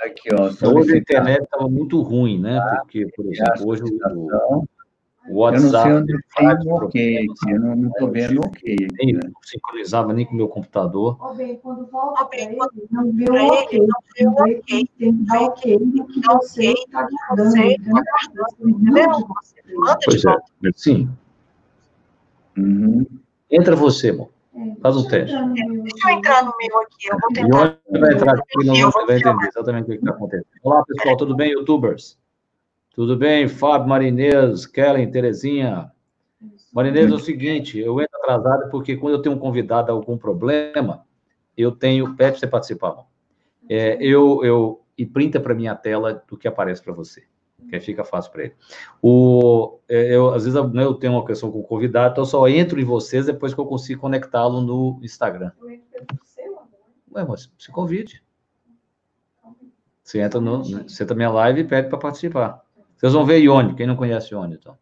Aqui, ó. Hoje a internet estava muito ruim, né? Porque, por exemplo, hoje o, o WhatsApp. Eu não sei onde tem o ok aqui, eu não estou vendo o ok. Nem né? sincronizava nem com o meu computador. Ó, bem, quando volta não o ok. Não o ok. Tem que dar ok que você está guardando. Entendeu? Pois é, sim. Uhum. Entra você, amor. Faz um teste. Deixa eu entrar no meu aqui, eu vou tentar. E vai entrar aqui, não vai entender exatamente o que está acontecendo. Olá, pessoal, tudo bem, youtubers? Tudo bem, Fábio Marinês, Kellen, Terezinha. Marinês é o seguinte, eu entro atrasado porque quando eu tenho um convidado algum problema, eu tenho, pede para você participar, é, eu, eu, e printa para minha tela do que aparece para você, que aí fica fácil para ele. O, é, eu, às vezes né, eu tenho uma questão com o convidado, então eu só entro em vocês depois que eu consigo conectá-lo no Instagram. Ué, mas se convide. Você entra no, você entra na minha live e pede para participar. Vocês vão ver Ione, quem não conhece Ione, então.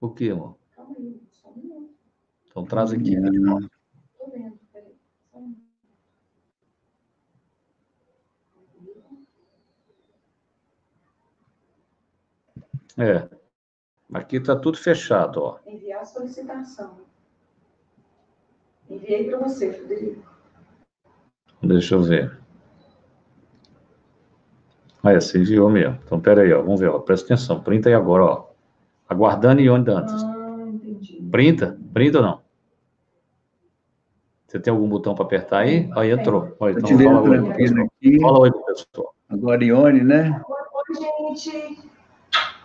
O que, amor? Então traz aqui. Né? É. Aqui está tudo fechado, ó. Enviar a solicitação. Enviei para você, Frederico. Deixa eu ver. Ah, é, você enviou mesmo. Então, peraí, ó, vamos ver, ó, presta atenção, printa aí agora, ó. Aguardando e onde antes. Ah, entendi. Printa? Printa ou não? Você tem algum botão para apertar aí? Aí entrou. Ó, então, fala oi, pessoal. Aqui. Fala oi pessoal. Agora, Ione, né? Oi, gente.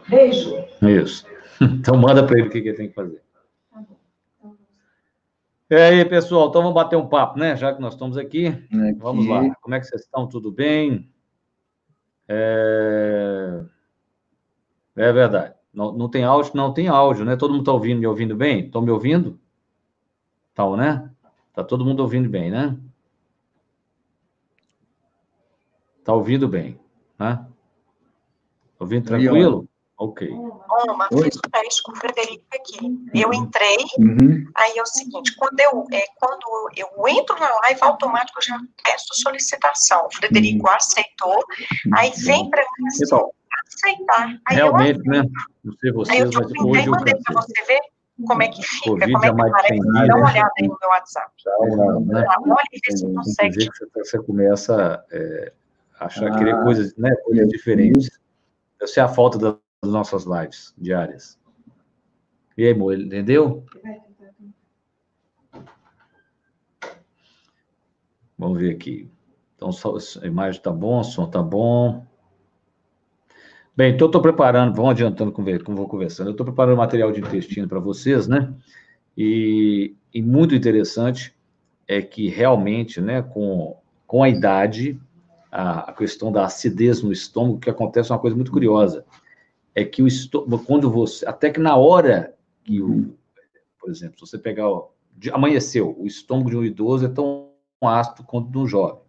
Beijo. Isso. Então, manda para ele o que, que ele tem que fazer. E aí, pessoal, então vamos bater um papo, né? Já que nós estamos aqui. aqui. Vamos lá. Como é que vocês estão? Tudo bem? É, é verdade. Não, não tem áudio? Não tem áudio, né? Todo mundo está ouvindo me ouvindo bem? Estão me ouvindo? Tal, né? Tá todo mundo ouvindo bem, né? Tá ouvindo bem, né? Ouvindo tranquilo? Ok. Uma, fiz o teste com o Frederico aqui. Eu entrei, uhum. aí é o seguinte, quando eu, é, quando eu entro na live, automático eu já peço solicitação. O Frederico uhum. aceitou, aí vem para mim assim, então, aceitar. Aí realmente, eu, né? Não sei vocês, aí eu já printei e mandei para você ver como é que fica, COVID como é que parece. Dá uma olhada aí no meu WhatsApp. Não, né? Olha e vê se consegue. Que você, você começa é, a achar, ah, querer coisas, né, coisas diferentes. Deve ser a falta da nossas lives diárias. E aí, amor, entendeu? Vamos ver aqui. Então, a imagem está bom, o som está bom. Bem, então estou preparando, vamos adiantando como vou conversando. Eu estou preparando material de intestino para vocês, né? E, e, muito interessante é que realmente, né, com, com a idade, a, a questão da acidez no estômago, que acontece uma coisa muito curiosa é que o estômago, quando você, até que na hora que o, por exemplo, se você pegar, ó, de, amanheceu, o estômago de um idoso é tão ácido quanto de um jovem.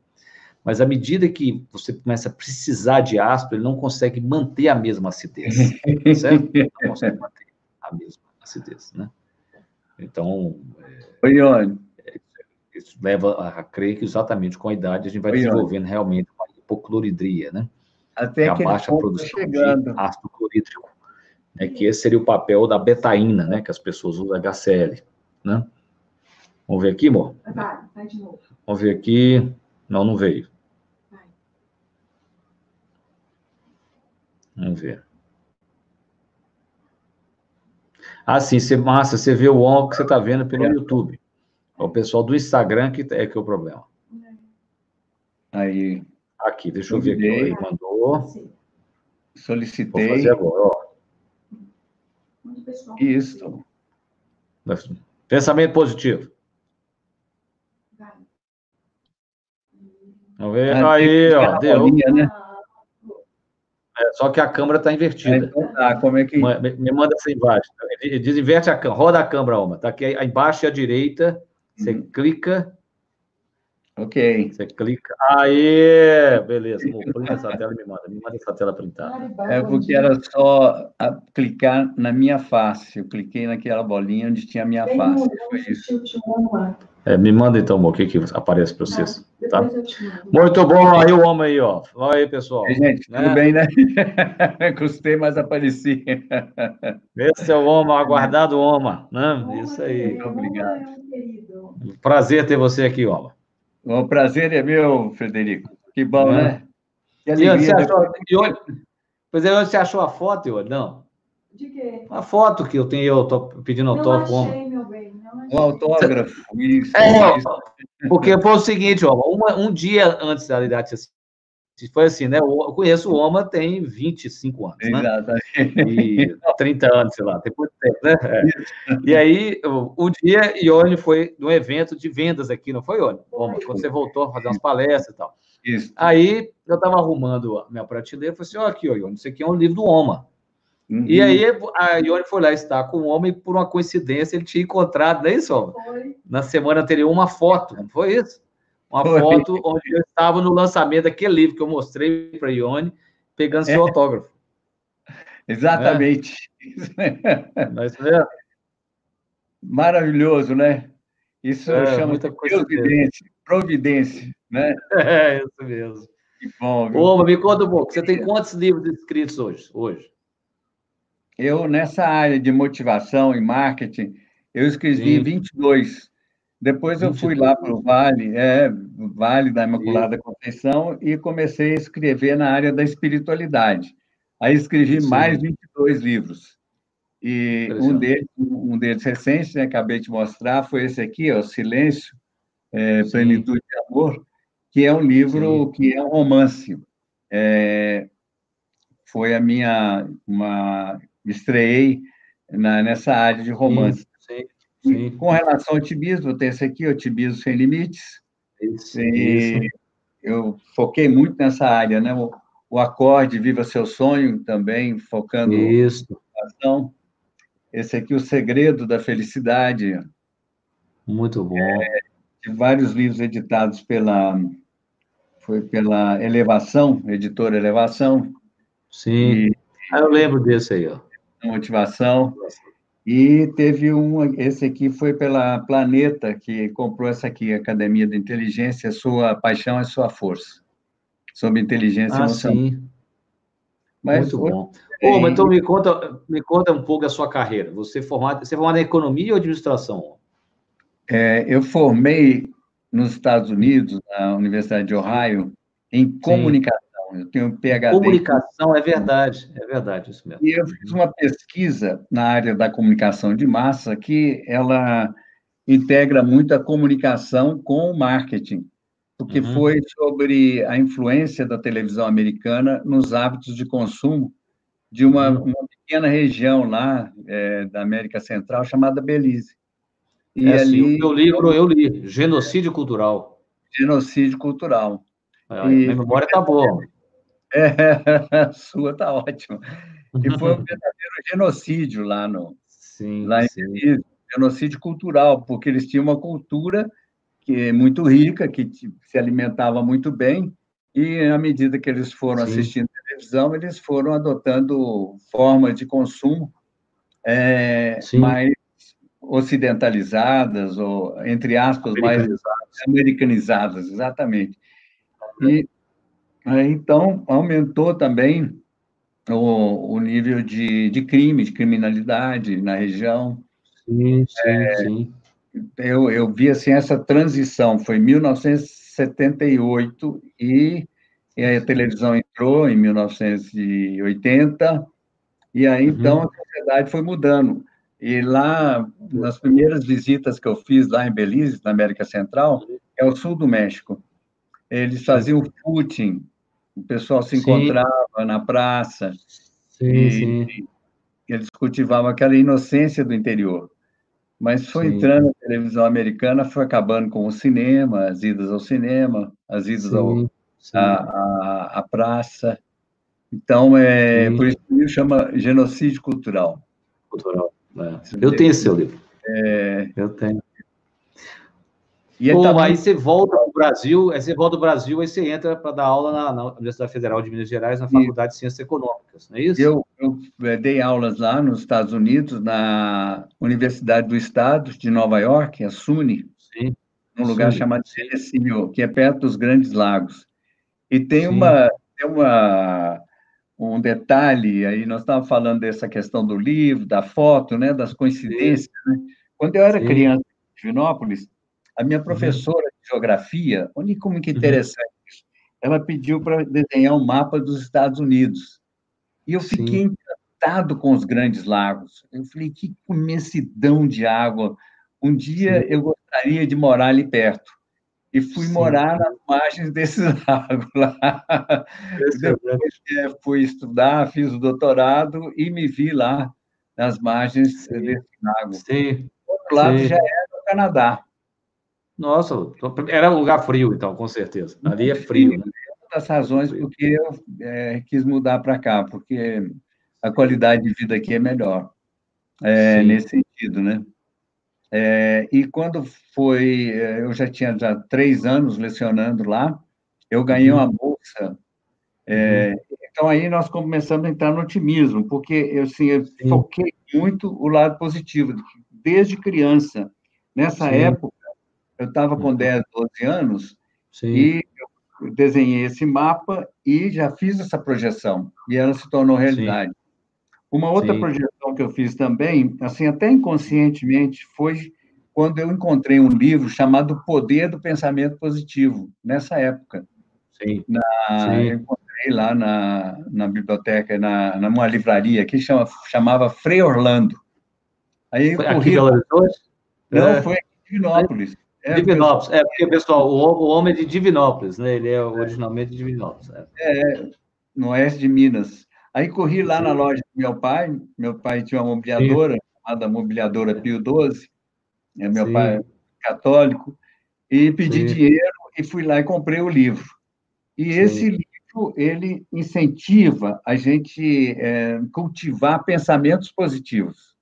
Mas à medida que você começa a precisar de ácido, ele não consegue manter a mesma acidez, certo? Não consegue manter a mesma acidez, né? Então, Oi, é, isso leva a crer que exatamente com a idade a gente vai Oi, desenvolvendo realmente uma hipocloridria, né? Até que a baixa produção chegando. de ácido clorídrico, né, que esse seria o papel da betaína, né, que as pessoas usam HCl, né? Vamos ver aqui, amor? Vai, vai de novo. Vamos ver aqui. Não, não veio. Vai. Vamos ver. Ah, sim, você, massa, você vê o ombro que você está vendo pelo é. YouTube. É o pessoal do Instagram que é que é o problema. Aí. Aqui, deixa eu ver aqui. Ele mandou. Solicitei. Vou fazer agora, ó. Isso. Pensamento positivo. Vamos ver. Ah, aí, ó, deu. Bolinha, né? É, só que a câmera está invertida. É, então, tá, como é que... Me, me manda essa embaixo. Desinverte a câmera, roda a câmera, Alma. Está aqui embaixo e à direita. Você uhum. clica Ok. Você clica. Aê! Beleza. Printa essa tela e me manda. Me manda essa tela printada. É porque era só clicar na minha face. Eu cliquei naquela bolinha onde tinha a minha face. Foi isso. É, me manda então, o que que aparece para vocês, tá? Muito bom, aí o homem aí, ó. Olha aí, pessoal. Ei, gente, né? tudo bem, né? Custei, mas apareci. Esse é o homem, aguardado homem, né? Isso aí. Muito obrigado. Prazer ter você aqui, homem. O prazer é meu, Frederico. Que bom, É. né? Que E onde você alegria. achou, e onde- pois é, onde você achou a foto, eu? Não. De quê? A foto que eu tenho, eu tô pedindo Não autógrafo, homem. achei, meu bem. Não achei. O autógrafo. Isso, É, isso. Porque foi o seguinte, ó, uma- um dia antes da idade foi assim, né? Eu conheço o Oma tem 25 anos, né? Exatamente. E 30 anos, sei lá, tem muito tempo, né? É. E aí, o, dia, Ione foi num evento de vendas aqui, não foi, Ione? Oma, quando você voltou a fazer umas palestras e tal. Isso. Aí, eu estava arrumando a minha prateleira, falei assim, ó, aqui, ó, Ione, isso aqui é um livro do Oma. Uhum. E aí, a Ione foi lá estar com o homem, e por uma coincidência, ele tinha encontrado, não é isso, Oma? Foi. na semana anterior uma foto, não foi isso? Uma Foi. foto onde eu estava no lançamento daquele livro que eu mostrei para a Ione, pegando seu autógrafo. Exatamente. Mas, é, Maravilhoso, né? Isso É, chama muita de coisa providência, providência, né? é isso mesmo. Que bom, viu? Ô, me conta um pouco, você tem quantos livros escritos hoje? hoje? Eu, nessa área de motivação e marketing, eu escrevi Sim. 22. Depois eu fui 22. lá para o Vale, é, Vale da Imaculada Conceição, e comecei a escrever na área da espiritualidade. Aí escrevi Sim. mais 22 livros. E um deles, um deles recente, né, acabei de mostrar, foi esse aqui, ó, Silêncio, é, Sim. Plenitude e Amor, que é um livro que é um romance. É, foi a minha, uma, estreiei na, nessa área de romance. Sim, sim. com relação ao otimismo, tenho esse aqui, Otimismo Sem Limites, Isso, e isso. eu foquei muito nessa área, né? O, o acorde Viva Seu Sonho também, focando Isso. ação. Esse aqui, O Segredo da Felicidade, Muito bom. de vários livros editados pela foi pela Elevação, editora Elevação, Sim. Ah, eu lembro desse aí, ó. Motivação. E teve um, esse aqui foi pela Planeta, que comprou essa aqui, Academia da Inteligência, Sua Paixão é Sua Força, sobre inteligência Ah, emocional. sim. Mas Muito hoje bom. tem- mas então me conta, me conta um pouco da sua carreira. Você é formado, você é formado em economia ou administração? é, eu formei nos Estados Unidos, na Universidade de Ohio, em comunicação. Eu tenho PhD. Comunicação, é verdade, é verdade, isso mesmo. E eu fiz uma pesquisa na área da comunicação de massa que ela integra muito a comunicação com o marketing, porque Uhum. foi sobre a influência da televisão americana nos hábitos de consumo de uma, Uhum. uma pequena região lá é, da América Central chamada Belize. E é ali, o meu livro eu li, Genocídio Cultural. genocídio cultural. A E- minha memória está boa. É, a sua está ótima. E foi um verdadeiro genocídio lá no, Sim, lá em. Belize, genocídio cultural, porque eles tinham uma cultura que é muito rica, que se alimentava muito bem, e à medida que eles foram Sim. assistindo televisão, eles foram adotando formas de consumo é, mais ocidentalizadas, ou, entre aspas, mais americanizadas, exatamente. E então, aumentou também o, o nível de, de crime, de criminalidade na região. Sim, sim, É. sim. Eu, eu vi assim, essa transição, foi em 1978 e, e a televisão entrou em 1980, e aí Uhum. então a sociedade foi mudando. E lá, nas primeiras visitas que eu fiz lá em Belize, na América Central, é o sul do México. Eles faziam footing, o pessoal se Sim. encontrava na praça, Sim, e- sim. eles cultivavam aquela inocência do interior. Mas foi Sim. entrando a televisão americana, foi acabando com o cinema, as idas ao cinema, as idas ao, Sim, sim. à, à, à praça. Então, é, Sim. por isso que o livro chama Genocídio Cultural. Cultural. é. Eu tenho esse seu livro. É, Eu tenho. E Pô, tá aí você volta para o Brasil, aí você volta do Brasil, aí você entra para dar aula na, na Universidade Federal de Minas Gerais, na Faculdade de Ciências Econômicas, não é isso? eu, eu eh, dei aulas lá nos Estados Unidos, na Universidade do Estado de Nova York, a SUNY, Sim. num lugar chamado Cerecinho, que é perto dos Grandes Lagos. E tem uma, tem uma um detalhe aí, nós estávamos falando dessa questão do livro, da foto, né, das coincidências. Né? Quando eu era criança em Divinópolis, a minha uhum. professora uhum. de geografia, olha como que uhum. interessante uhum. ela pediu para desenhar um mapa dos Estados Unidos. E eu fiquei sim. encantado com os grandes lagos. Eu falei, que imensidão de água. Um dia sim. eu gostaria de morar ali perto e fui Sim. morar nas margens desse lago lá. Depois é, fui estudar, fiz o doutorado e me vi lá nas margens Sim. desse lago. Sim. O outro lado já era o Canadá. Nossa, era um lugar frio, então, com certeza. Ali é frio. Né? Uma das razões por que eu é, quis mudar para cá, porque a qualidade de vida aqui é melhor, é, nesse sentido, né? É, e quando foi, é, eu já tinha já três anos lecionando lá, eu ganhei uhum. uma bolsa. É, uhum. Então aí nós começamos a entrar no otimismo, porque eu, assim, eu foquei muito o lado positivo, desde criança. Nessa Sim. época, eu estava com 10, uhum. 12 anos, Sim. e eu desenhei esse mapa e já fiz essa projeção, e ela se tornou realidade. Sim. Uma outra Sim. projeção que eu fiz também, assim, até inconscientemente, foi quando eu encontrei um livro chamado Poder do Pensamento Positivo, nessa época. Sim. Na, Sim. Eu encontrei lá na, na biblioteca, na, numa livraria que chama, chamava Frei Orlando. Aí foi corri... aqui Não, é. foi em Divinópolis. É, Divinópolis, é porque, pessoal, o, o homem é de Divinópolis, né? Ele é originalmente de Divinópolis. É, é no oeste de Minas. Aí corri lá na loja do meu pai, meu pai tinha uma mobiliadora, Sim. chamada Mobiliadora Pio XII, né, meu Sim. pai é católico, e pedi Sim. dinheiro e fui lá e comprei o livro. E esse livro, ele incentiva a gente é, cultivar pensamentos positivos.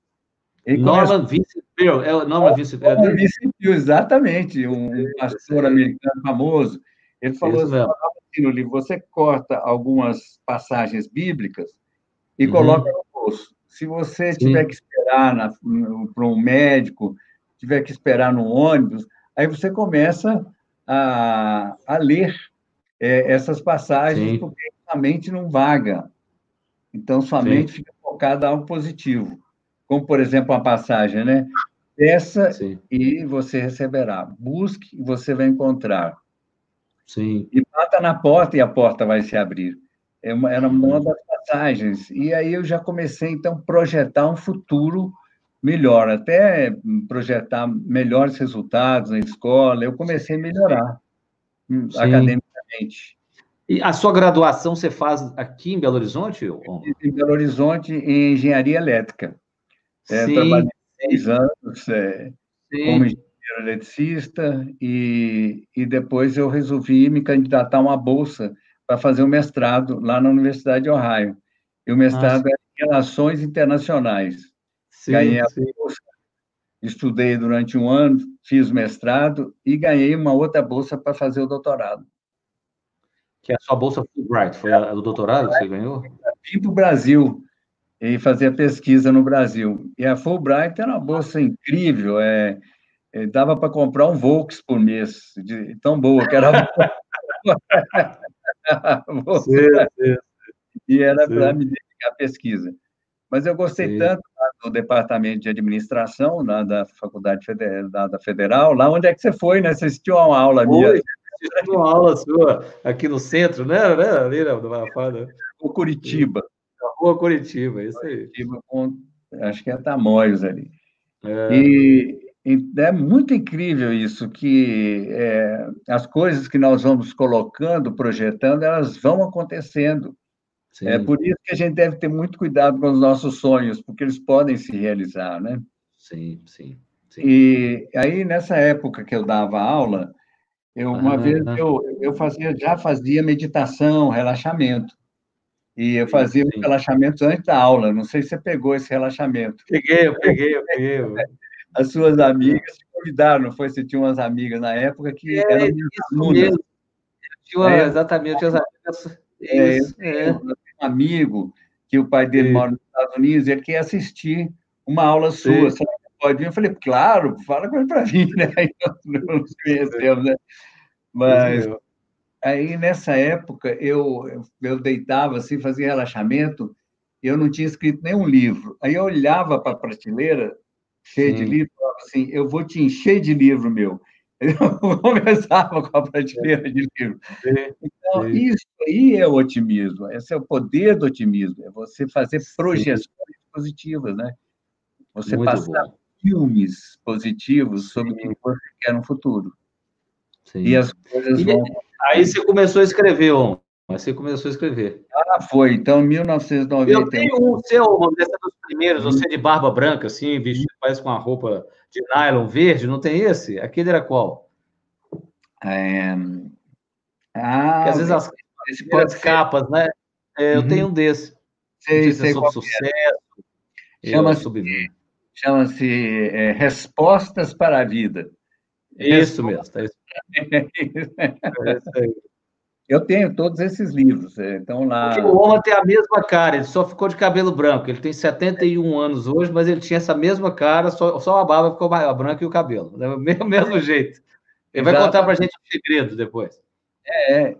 Norman Vincent Peale, é o Norman Vincent Peale. Norman Vincent Peale, exatamente, um pastor americano famoso. Ele falou assim, no livro, você corta algumas passagens bíblicas e uhum. coloca no bolso. Se você Sim. tiver que esperar para um médico, tiver que esperar no ônibus, aí você começa a, a ler é, essas passagens, Sim. porque a mente não vaga. Então, sua Sim. mente fica focada em algo positivo. Como, por exemplo, a passagem, né? Peça Sim. e você receberá. Busque e você vai encontrar. Sim. E bata na porta e a porta vai se abrir. É uma, era uma das passagens. E aí eu já comecei, então, a projetar um futuro melhor, até projetar melhores resultados na escola. Eu comecei a melhorar hum, Sim. academicamente. E a sua graduação você faz aqui em Belo Horizonte? Em Belo Horizonte, em engenharia elétrica. É, trabalhei seis anos é, como engenheiro eletricista e, e depois eu resolvi me candidatar a uma bolsa para fazer o um mestrado lá na Universidade de Ohio. E o mestrado Nossa. em Relações Internacionais. Sim, ganhei a bolsa, estudei durante um ano, fiz mestrado e ganhei uma outra bolsa para fazer o doutorado. Que é a sua bolsa Fulbright, foi a do doutorado que você ganhou? Vim para o Brasil e fazer pesquisa no Brasil. E a Fulbright era uma bolsa incrível, é, é, dava para comprar um Volks por mês, de tão boa que era. sim, sim. E era para me dedicar à pesquisa. Mas eu gostei sim. tanto do departamento de administração lá da Faculdade Federal, da, da, Federal, lá onde é que você foi, né? Você assistiu a uma aula Oi, minha. Assistiu uma aula sua aqui no centro, né? né? Ali na né? Marafada. O Curitiba. Rua Curitiba, isso aí. Curitiba, com, acho que é Tamoios ali. É. E, é muito incrível isso, que é, as coisas que nós vamos colocando, projetando, elas vão acontecendo. Sim. É por isso que a gente deve ter muito cuidado com os nossos sonhos, porque eles podem se realizar, né? Sim, sim. sim. E aí, nessa época que eu dava aula, eu, uma ah, vez eu, eu fazia, já fazia meditação, relaxamento. E eu fazia sim. relaxamentos antes da aula. Não sei se você pegou esse relaxamento. Peguei, eu peguei, eu peguei. as suas amigas te convidaram, não foi? Você tinha umas amigas na época que é, eram isso alunas. mesmo. Tinha, é, exatamente, as amigas. É, isso, é. um amigo que o pai dele Sim. mora nos Estados Unidos, ele quer assistir uma aula sua. Sim. Será que pode vir? Eu falei, claro, fala com ele para vir, né? Aí nós nos conhecemos, né? Mas aí, nessa época, eu, eu deitava assim, fazia relaxamento, e eu não tinha escrito nenhum livro. Aí eu olhava para a prateleira, cheia de livro, falava assim, eu vou te encher de livro meu. Eu começava com a prateleira de livro. Então, Sim. isso aí é o otimismo, esse é o poder do otimismo, é você fazer projeções Sim. positivas, né? Você Muito passar bom. filmes positivos sobre o que você quer no futuro. Sim. E as coisas e vão... Aí você começou a escrever, Om. Aí você começou a escrever. Ah, foi. Então, 1990. Eu tenho um seu, uma dessa dos primeiros, hum. você de barba branca, assim, vestido, parece com uma roupa de nylon verde, não tem esse? Aquele era qual? É... Ah, Porque às vezes as, as capas, né? É, eu uhum. tenho um desse. Sei, sei, é sobre é. sucesso. Chama-se chama é, Respostas para a Vida. Isso mesmo. É isso. Eu tenho todos esses livros, então lá... O Oma tem a mesma cara, ele só ficou de cabelo branco, ele tem 71 anos hoje, mas ele tinha essa mesma cara, só, só a barba ficou mais branca e o cabelo, né? mesmo, mesmo jeito. Ele vai contar para a gente um segredo depois. É, é.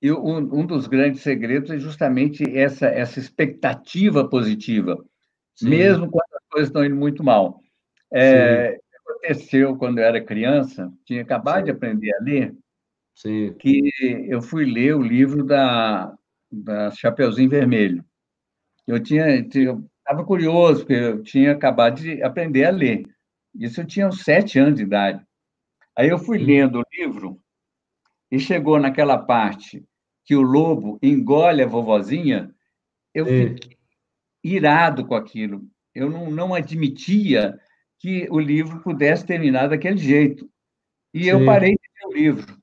e um, um, dos grandes segredos é justamente essa, essa expectativa positiva, Sim. mesmo quando as coisas estão indo muito mal. É, aconteceu quando eu era criança, tinha acabado Sim. de aprender a ler, Sim. que eu fui ler o livro da, da Chapeuzinho Vermelho. Eu tinha, estava curioso, porque eu tinha acabado de aprender a ler. Isso eu tinha uns sete anos de idade. Aí eu fui lendo o livro e chegou naquela parte que o lobo engole a vovozinha, eu fiquei irado com aquilo. Eu não, não admitia que o livro pudesse terminar daquele jeito. E Sim. eu parei de ler o livro.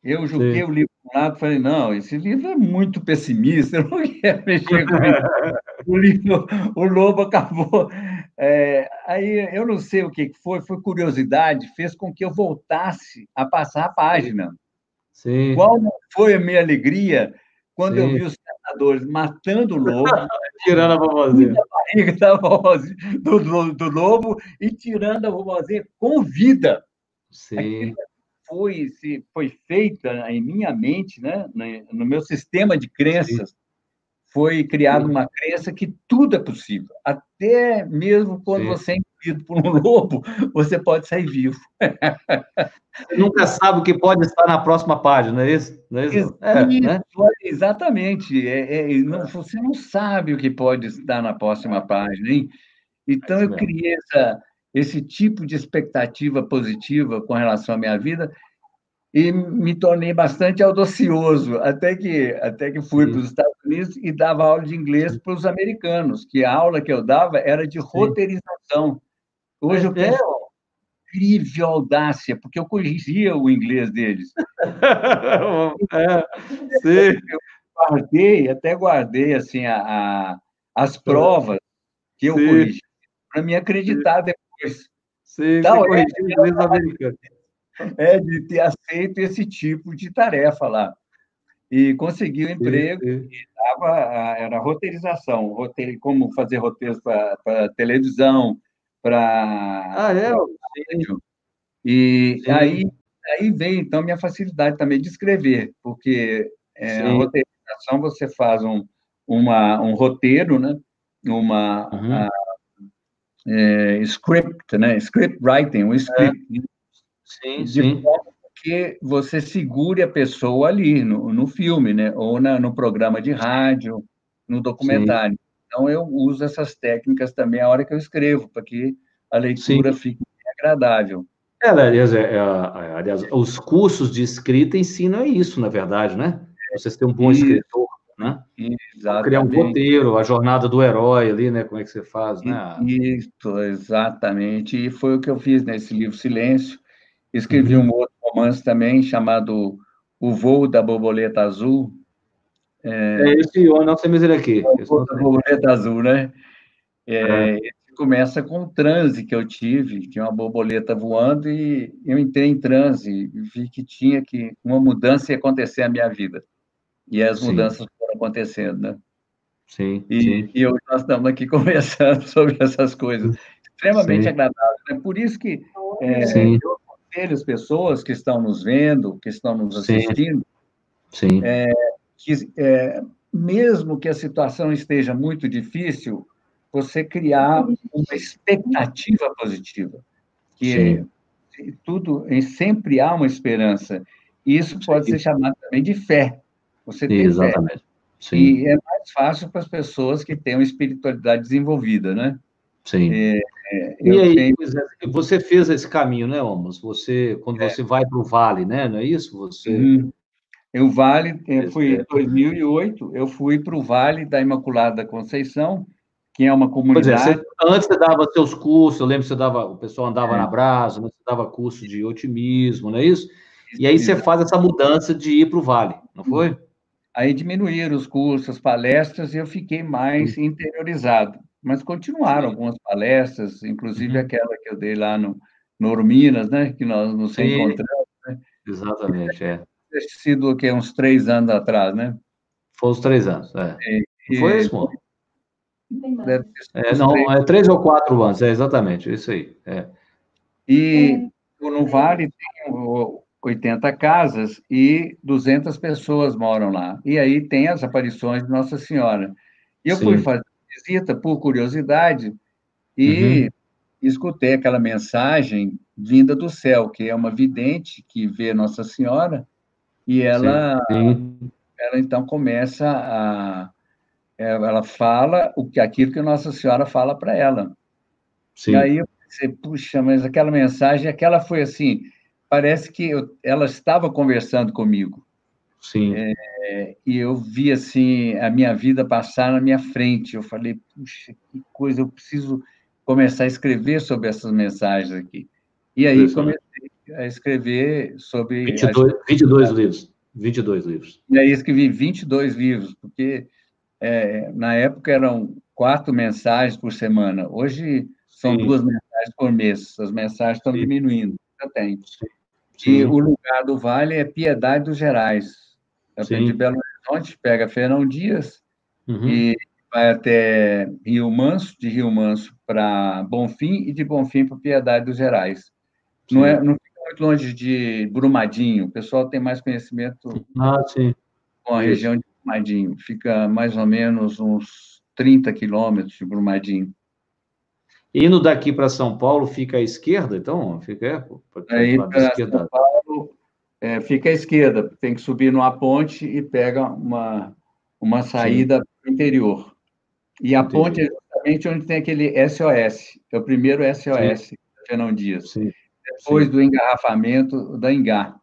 Eu joguei Sim. o livro para um lado e falei, não, esse livro é muito pessimista, eu não quero mexer com isso. o, livro, o lobo acabou. É, aí eu não sei o que foi, foi curiosidade, fez com que eu voltasse a passar a página. Sim. Qual foi a minha alegria quando Sim. eu vi os matando o lobo, tirando a vovozinha. A barriga da vovozinha, do, do, do, lobo e tirando a vovozinha com vida. Sim. Foi, se foi feita em minha mente, né, no meu sistema de crenças, Sim. foi criada uma crença que tudo é possível. Até mesmo quando Sim. você é engolido por um lobo, você pode sair vivo. Você nunca sabe o que pode estar na próxima página, não é isso? Não é isso? É, né? Exatamente. É, é, não, você não sabe o que pode estar na próxima página. Hein? Então, eu criei essa, esse tipo de expectativa positiva com relação à minha vida e me tornei bastante audacioso, até que, até que fui Sim. para os Estados Unidos e dava aula de inglês para os americanos, que a aula que eu dava era de roteirização. Hoje eu é, penso, incrível audácia, porque eu corrigia o inglês deles. é, sim. Eu guardei, até guardei assim, a, a as provas que eu corrigi, para me acreditar depois Sim, então, é, é de ter aceito esse tipo de tarefa lá. E consegui o um emprego, sim, sim. Dava, era roteirização, roteiro, como fazer roteiros para televisão, para. Ah, é? E aí, aí vem, então, minha facilidade também de escrever, porque é, a roteirização você faz um, uma, um roteiro, né? uma, uhum. a, é, script, né? Script writing, um script. É. Sim, de sim. que você segure a pessoa ali no, no filme, né? Ou na, no programa de rádio, no documentário. Sim. Então eu uso essas técnicas também a hora que eu escrevo, para que a leitura sim. fique agradável. É, aliás, é, é, aliás, os cursos de escrita ensinam isso, na verdade, né? Vocês têm um bom escritor né? Exatamente. Criar um roteiro, a jornada do herói ali, né? Como é que você faz, né? Isso, exatamente. E foi o que eu fiz nesse livro Silêncio. Escrevi uhum. um outro romance também chamado O Voo da Borboleta Azul. É, é esse o ele aqui. Voo da Borboleta Azul, né? É, é. Começa com o transe que eu tive, tinha uma borboleta voando e eu entrei em transe e vi que tinha que uma mudança ia acontecer na minha vida. E as Sim. mudanças acontecendo, né? Sim. E, sim. e hoje nós estamos aqui conversando sobre essas coisas. Extremamente sim. agradável É por isso que é, eu aconselho as pessoas que estão nos vendo, que estão nos assistindo. É, que é, mesmo que a situação esteja muito difícil, você criar uma expectativa positiva, que Sim. tudo sempre há uma esperança. E isso pode ser chamado também de fé. Você tem Exatamente. Fé. Sim. E é mais fácil para as pessoas que têm uma espiritualidade desenvolvida, né? Sim. É, é, e aí, tenho... você fez esse caminho, né, Omas? Você, quando é. você vai para o Vale, né? Não é isso? Você... Uhum. Eu Vale, eu fui em 2008, eu fui para o Vale da Imaculada Conceição, que é uma comunidade. É, você, antes você dava seus cursos, eu lembro que você dava, o pessoal andava é. na brasa, né? você dava curso de otimismo, não é isso? E aí você faz essa mudança de ir para o Vale, não foi? Aí diminuíram os cursos, as palestras, e eu fiquei mais interiorizado. Mas continuaram algumas palestras, inclusive uhum. aquela que eu dei lá no, no Minas, né? Que nós nos encontramos. Né? Exatamente, é. Deve ter sido o quê? uns três anos atrás, né? Foi uns três anos, é. E, foi isso, mano? É, não, três. é três ou quatro anos, é exatamente, isso aí. É. E no Vale tem 80 casas e 200 pessoas moram lá. E aí tem as aparições de Nossa Senhora. E eu Sim. fui fazer visita por curiosidade e uhum. escutei aquela mensagem vinda do céu, que é uma vidente que vê Nossa Senhora e ela, Sim. ela então começa a ela fala o que aquilo que Nossa Senhora fala para ela. Sim. E aí eu pensei, puxa, mas aquela mensagem, aquela foi assim, parece que eu, ela estava conversando comigo. Sim. É, e eu vi assim a minha vida passar na minha frente. Eu falei, puxa, que coisa, eu preciso começar a escrever sobre essas mensagens aqui. E aí comecei a escrever sobre 22, 22 livros. 22 livros. E aí escrevi 22 livros, porque é, na época eram quatro mensagens por semana. Hoje são Sim. duas mensagens por mês. As mensagens estão Sim. diminuindo. Já tem. Sim. E o lugar do Vale é Piedade dos Gerais. É de Belo Horizonte, pega Fernão Dias uhum. e vai até Rio Manso, de Rio Manso para Bonfim e de Bonfim para Piedade dos Gerais. Não, é, não fica muito longe de Brumadinho, o pessoal tem mais conhecimento ah, com a região de Brumadinho. Fica mais ou menos uns 30 quilômetros de Brumadinho. Indo daqui para São Paulo, fica à esquerda, então? Fica é, Aí para São Paulo, é, fica à esquerda, tem que subir numa ponte e pega uma, uma saída para o interior. E a Entendi. ponte é justamente onde tem aquele SOS, é o primeiro SOS, sim. Fernão Dias. Sim. Depois sim. do engarrafamento da Engá.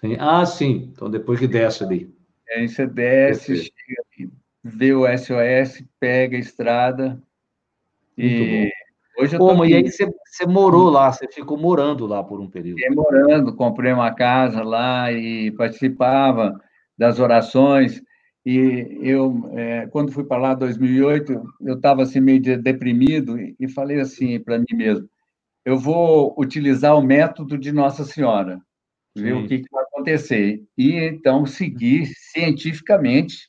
Sim. Ah, sim. Então, depois que desce ali. Aí você desce, chega, vê o SOS, pega a estrada, e hoje eu Como, e aí você, você morou lá, você ficou morando lá por um período? Fiquei morando, comprei uma casa lá e participava das orações. E eu, é, quando fui para lá em 2008, eu estava assim meio deprimido e falei assim para mim mesmo: eu vou utilizar o método de Nossa Senhora, ver Sim. o que, que, vai acontecer. E então seguir cientificamente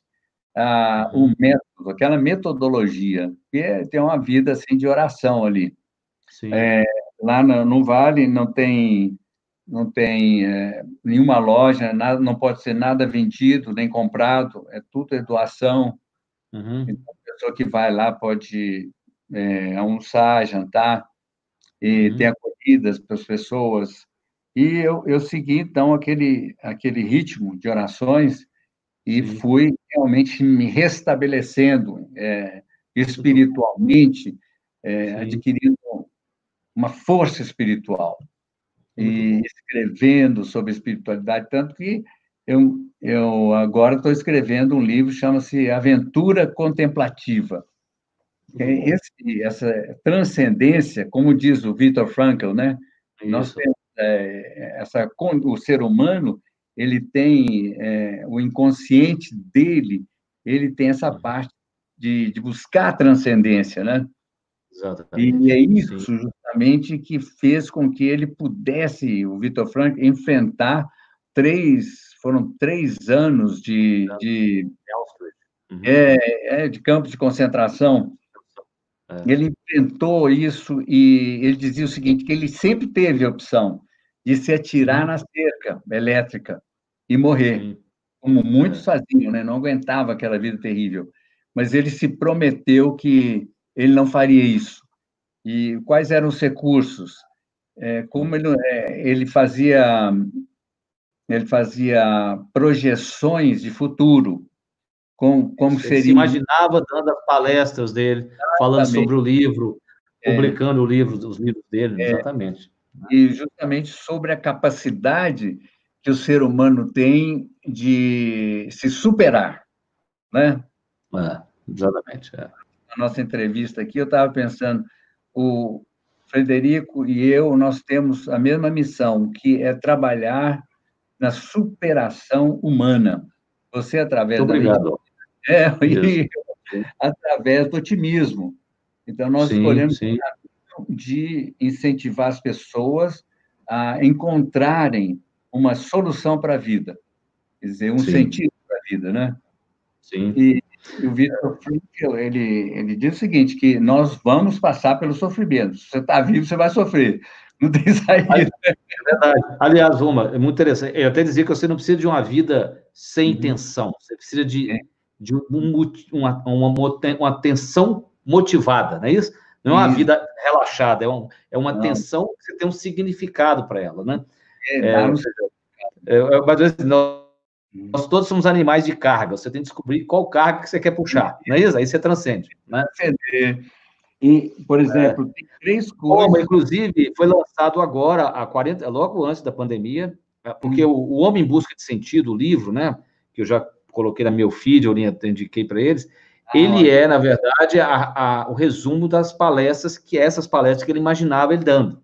ah, o método, aquela metodologia, que é, tem uma vida assim de oração ali. É, lá no, no, Vale não tem não tem é, nenhuma loja, nada, não pode ser nada vendido nem comprado, é tudo é doação. Uhum. Então, a pessoa que vai lá pode é, almoçar, jantar, e uhum. acolhidas para as pessoas. E eu, eu segui, então, aquele, aquele ritmo de orações e fui realmente me restabelecendo é, espiritualmente, é, adquirindo uma força espiritual e escrevendo sobre espiritualidade, tanto que eu, eu agora estou escrevendo um livro chama-se Aventura Contemplativa. Esse, essa transcendência, como diz o Viktor Frankl, né? Isso. Nós temos é, essa o ser humano ele tem é, o inconsciente dele, ele tem essa uhum. parte de, de buscar a transcendência, né? Exatamente. E é isso Sim. justamente que fez com que ele pudesse, o Vitor Frank, enfrentar três, foram três anos de, de, uhum. é, é, de campos de concentração. É. Ele enfrentou isso e ele dizia o seguinte, que ele sempre teve a opção de se atirar na cerca elétrica e morrer, Sim. como muitos é. faziam, né? não aguentava aquela vida terrível. Mas ele se prometeu que ele não faria isso. E quais eram os recursos? É, como ele, é, ele fazia ele fazia projeções de futuro, com, como ele seria. Ele se imaginava dando as palestras dele, exatamente. falando sobre o livro, é. publicando é. o livro, os livros dele, é. exatamente. E justamente sobre a capacidade que o ser humano tem de se superar, né? É, exatamente. É. Na nossa entrevista aqui, eu estava pensando, o Frederico e eu, nós temos a mesma missão, que é trabalhar na superação humana. Você, através Muito da... Obrigado. É, e, através do otimismo. Então, nós sim, escolhemos sim. de incentivar as pessoas a encontrarem uma solução para a vida, quer dizer, um sim. sentido para a vida, né? Sim. E, e o Vitor Frankl, ele, ele diz o seguinte, que nós vamos passar pelo sofrimento. Se você está vivo, você vai sofrer. Não tem saída. É verdade. Aliás, uma, é muito interessante. Eu até dizia que você não precisa de uma vida sem uhum. intenção. Você precisa de, é. De um, uma, uma, uma atenção motivada, não é isso? Não é uma isso. vida relaxada, é, um, é uma não. atenção que você tem um significado para ela, né? É, é, é, é, mas assim, nós, nós todos somos animais de carga. Você tem que descobrir qual carga que você quer puxar, não é isso? Aí você transcende, né? E, por exemplo, é. tem três coisas. Como, inclusive, foi lançado agora, a 40, logo antes da pandemia, é, porque hum. o, o Homem em Busca de Sentido, o livro, né? Que eu já coloquei na meu feed, eu indiquei para eles. Ah, ele é, na verdade, a, a, o resumo das palestras, que essas palestras que ele imaginava ele dando.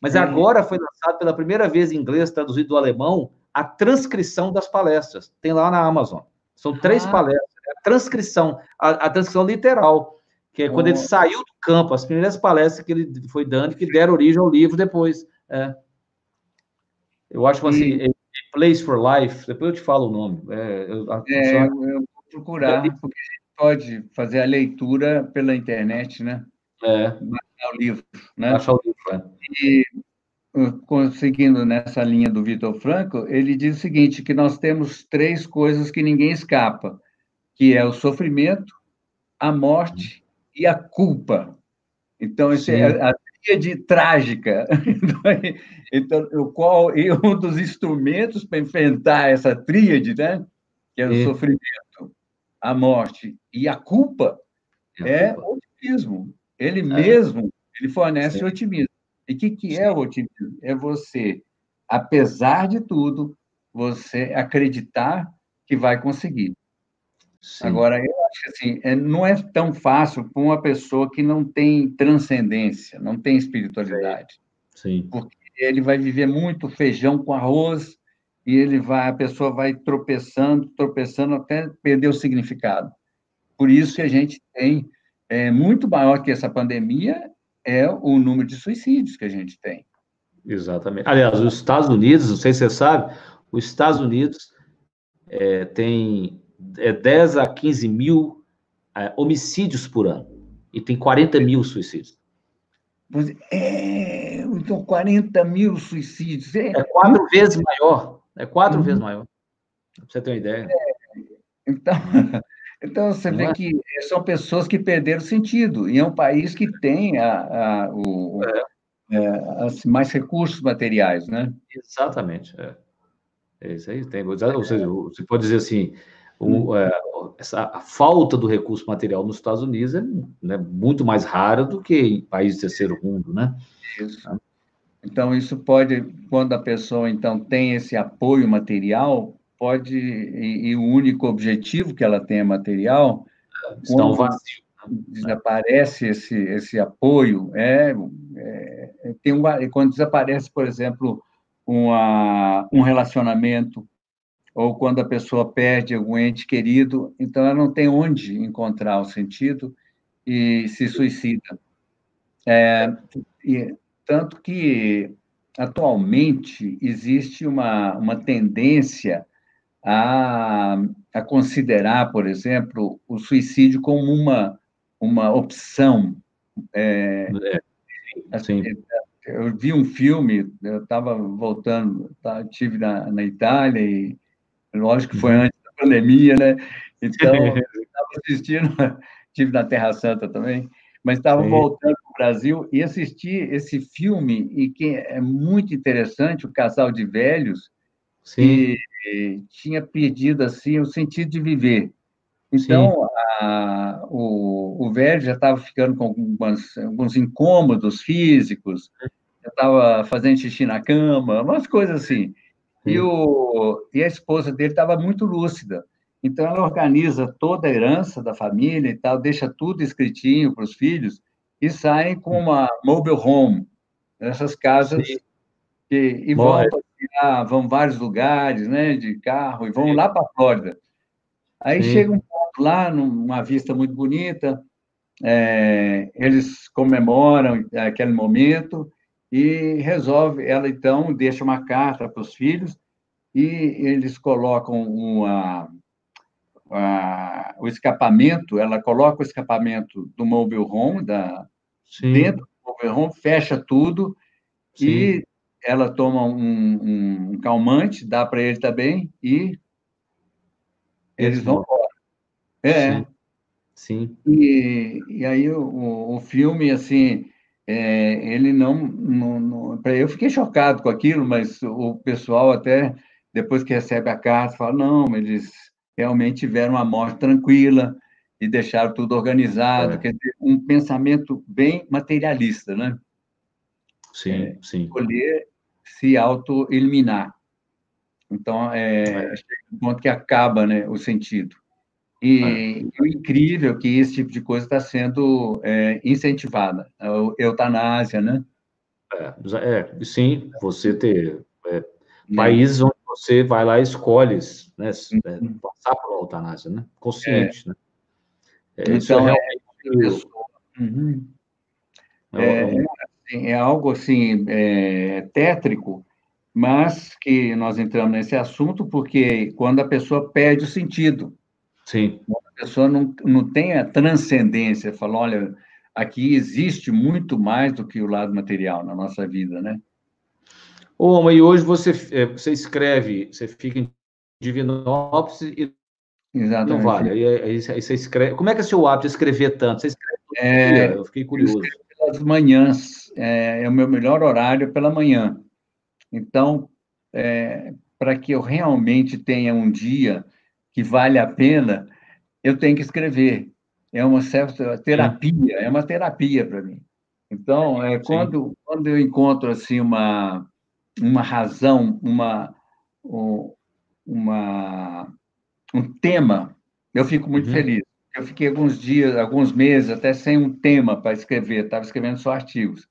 Mas é. agora foi lançado pela primeira vez em inglês, traduzido do alemão, a transcrição das palestras. Tem lá na Amazon. São três ah. palestras. A transcrição, a, a transcrição literal que é quando ele saiu do campo, as primeiras palestras que ele foi dando, que deram origem ao livro depois. É. Eu acho assim, e... Place for Life, depois eu te falo o nome. É, eu, é, eu, vou procurar, porque a gente pode fazer a leitura pela internet, né? É. Baixar o livro, né? Baixar o livro, é. E, conseguindo nessa linha do Vitor Franco, ele diz o seguinte, que nós temos três coisas que ninguém escapa, que é o sofrimento, a morte e a culpa. Então, esse é a tríade trágica. Então, o qual um dos instrumentos para enfrentar essa tríade, né, que é o sofrimento, a morte e a culpa, é o otimismo. Ele é. mesmo, ele fornece Sim. otimismo. E o que, que é o otimismo? É você, apesar de tudo, você acreditar que vai conseguir. Sim. Agora, eu acho que assim, é, não é tão fácil para uma pessoa que não tem transcendência, não tem espiritualidade. Sim. Porque ele vai viver muito feijão com arroz e ele vai, a pessoa vai tropeçando, tropeçando até perder o significado. Por isso que a gente tem é, muito maior que essa pandemia é o número de suicídios que a gente tem. Exatamente. Aliás, os Estados Unidos, não sei se você sabe, os Estados Unidos é, tem 10 a 15 mil é, homicídios por ano e tem 40 mil suicídios. É, então 40 mil suicídios. É, é quatro vezes maior. É quatro uhum. vezes maior. Pra você ter uma ideia. É, então, então você vê é? que são pessoas que perderam sentido. E é um país que tem a, a o, é. é mais recursos materiais, né? Exatamente. É. É isso aí. Tem, ou seja, você pode dizer assim, o, hum. é, essa, a falta do recurso material nos Estados Unidos é né, muito mais rara do que em países terceiro mundo, né? Isso. Então, isso pode, quando a pessoa, então, tem esse apoio material, pode, e, e o único objetivo que ela tem é material, está um vazio. Né? Desaparece esse, esse apoio, é, é, tem um, quando desaparece, por exemplo, uma, um relacionamento, ou quando a pessoa perde algum ente querido, então ela não tem onde encontrar o sentido e se suicida. É, e, tanto que, atualmente, existe uma, uma tendência a, a considerar, por exemplo, o suicídio como uma, uma opção É, é, assim, eu vi um filme, eu estava voltando, tá, tive na, na Itália, e lógico que foi uhum. antes da pandemia, né? Então, eu estava assistindo, tive na Terra Santa também, mas estava voltando para o Brasil e assisti esse filme, e que é muito interessante, o casal de velhos, Sim. que tinha perdido assim, o sentido de viver. Então, a, o, o velho já estava ficando com algumas, alguns incômodos físicos, já estava fazendo xixi na cama, umas coisas assim. E, o, e a esposa dele estava muito lúcida. Então, ela organiza toda a herança da família e tal, deixa tudo escritinho para os filhos e saem com uma mobile home, essas casas Sim. que, e vão passear, vão vários lugares, né, de carro, e vão Sim. lá para a Flórida. Aí Sim. chega um ponto lá, numa vista muito bonita, é, eles comemoram aquele momento e resolve, ela então deixa uma carta para os filhos e eles colocam uma, a, o escapamento, ela coloca o escapamento do mobile home da, dentro do mobile home, fecha tudo Sim. e ela toma um, um calmante, dá para ele também e eles vão embora. É. Sim. Sim. E, e aí o, o filme, assim, é, ele não, não, não eu fiquei chocado com aquilo, mas o pessoal até depois que recebe a carta fala não, eles realmente tiveram uma morte tranquila e deixaram tudo organizado, é. quer dizer, um pensamento bem materialista, né? Sim, é, sim. Escolher se auto-eliminar. Então, é, é. um ponto que acaba né, o sentido. E é. o incrível é que esse tipo de coisa está sendo é, incentivada, a eutanásia, né? É, é sim, você ter é, países onde você vai lá e escolhe né, uhum. passar por eutanásia, né? Consciente, né? Isso então, realmente... Uhum. É, assim, é, algo assim tétrico, mas que nós entramos nesse assunto porque quando a pessoa perde o sentido. Sim. A pessoa não, não tem a transcendência, fala, olha, aqui existe muito mais do que o lado material na nossa vida, né? Ô, mas hoje você, é, você escreve, você fica em Divinópolis e Exatamente. não vale. Aí, aí, aí, você escreve. Como é que é seu hábito de escrever tanto? Você escreve é, Eu fiquei curioso. Eu pelas manhãs, é, é, o meu melhor horário pela manhã. Então, é, para que eu realmente tenha um dia que vale a pena, eu tenho que escrever. É uma certa terapia, é uma terapia para mim. Então, é quando, quando eu encontro assim uma uma razão, uma uma um tema, eu fico muito uhum. feliz. Eu fiquei alguns dias, alguns meses até sem um tema para escrever, estava escrevendo só artigos.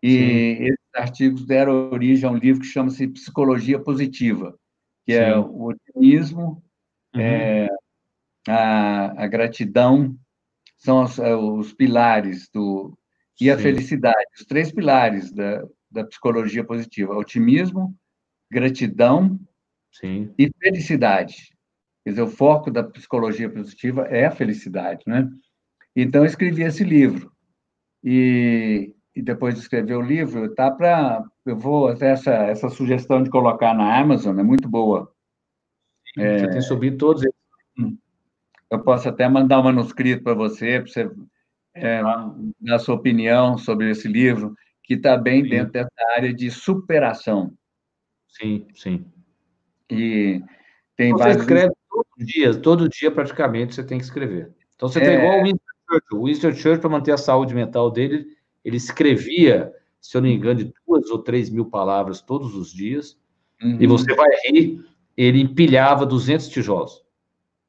E Sim. esses artigos deram origem a um livro que chama-se Psicologia Positiva, que é Sim. é o otimismo, uhum. é, a, a, gratidão, são os, é, os pilares do e a Sim. felicidade, os três pilares da, da psicologia positiva: otimismo, gratidão Sim. e felicidade. Quer dizer, o foco da psicologia positiva é a felicidade, né? Então, eu escrevi esse livro. E, e depois de escrever o livro, tá para. Eu vou até essa, essa sugestão de colocar na Amazon, é muito boa. É, você tem subido todos eles. Hum. Eu posso até mandar um manuscrito para você, para você é, dar sua opinião sobre esse livro, que está bem sim. dentro dessa área de superação. Sim, sim. E tem você vários... escreve todo dia, todo dia praticamente você tem que escrever. Então você é... tem igual o Winston Churchill. O Winston Churchill, para manter a saúde mental dele, ele escrevia, se eu não me engano, de duas ou três mil palavras todos os dias, uhum. e você vai rir, ele empilhava 200 tijolos,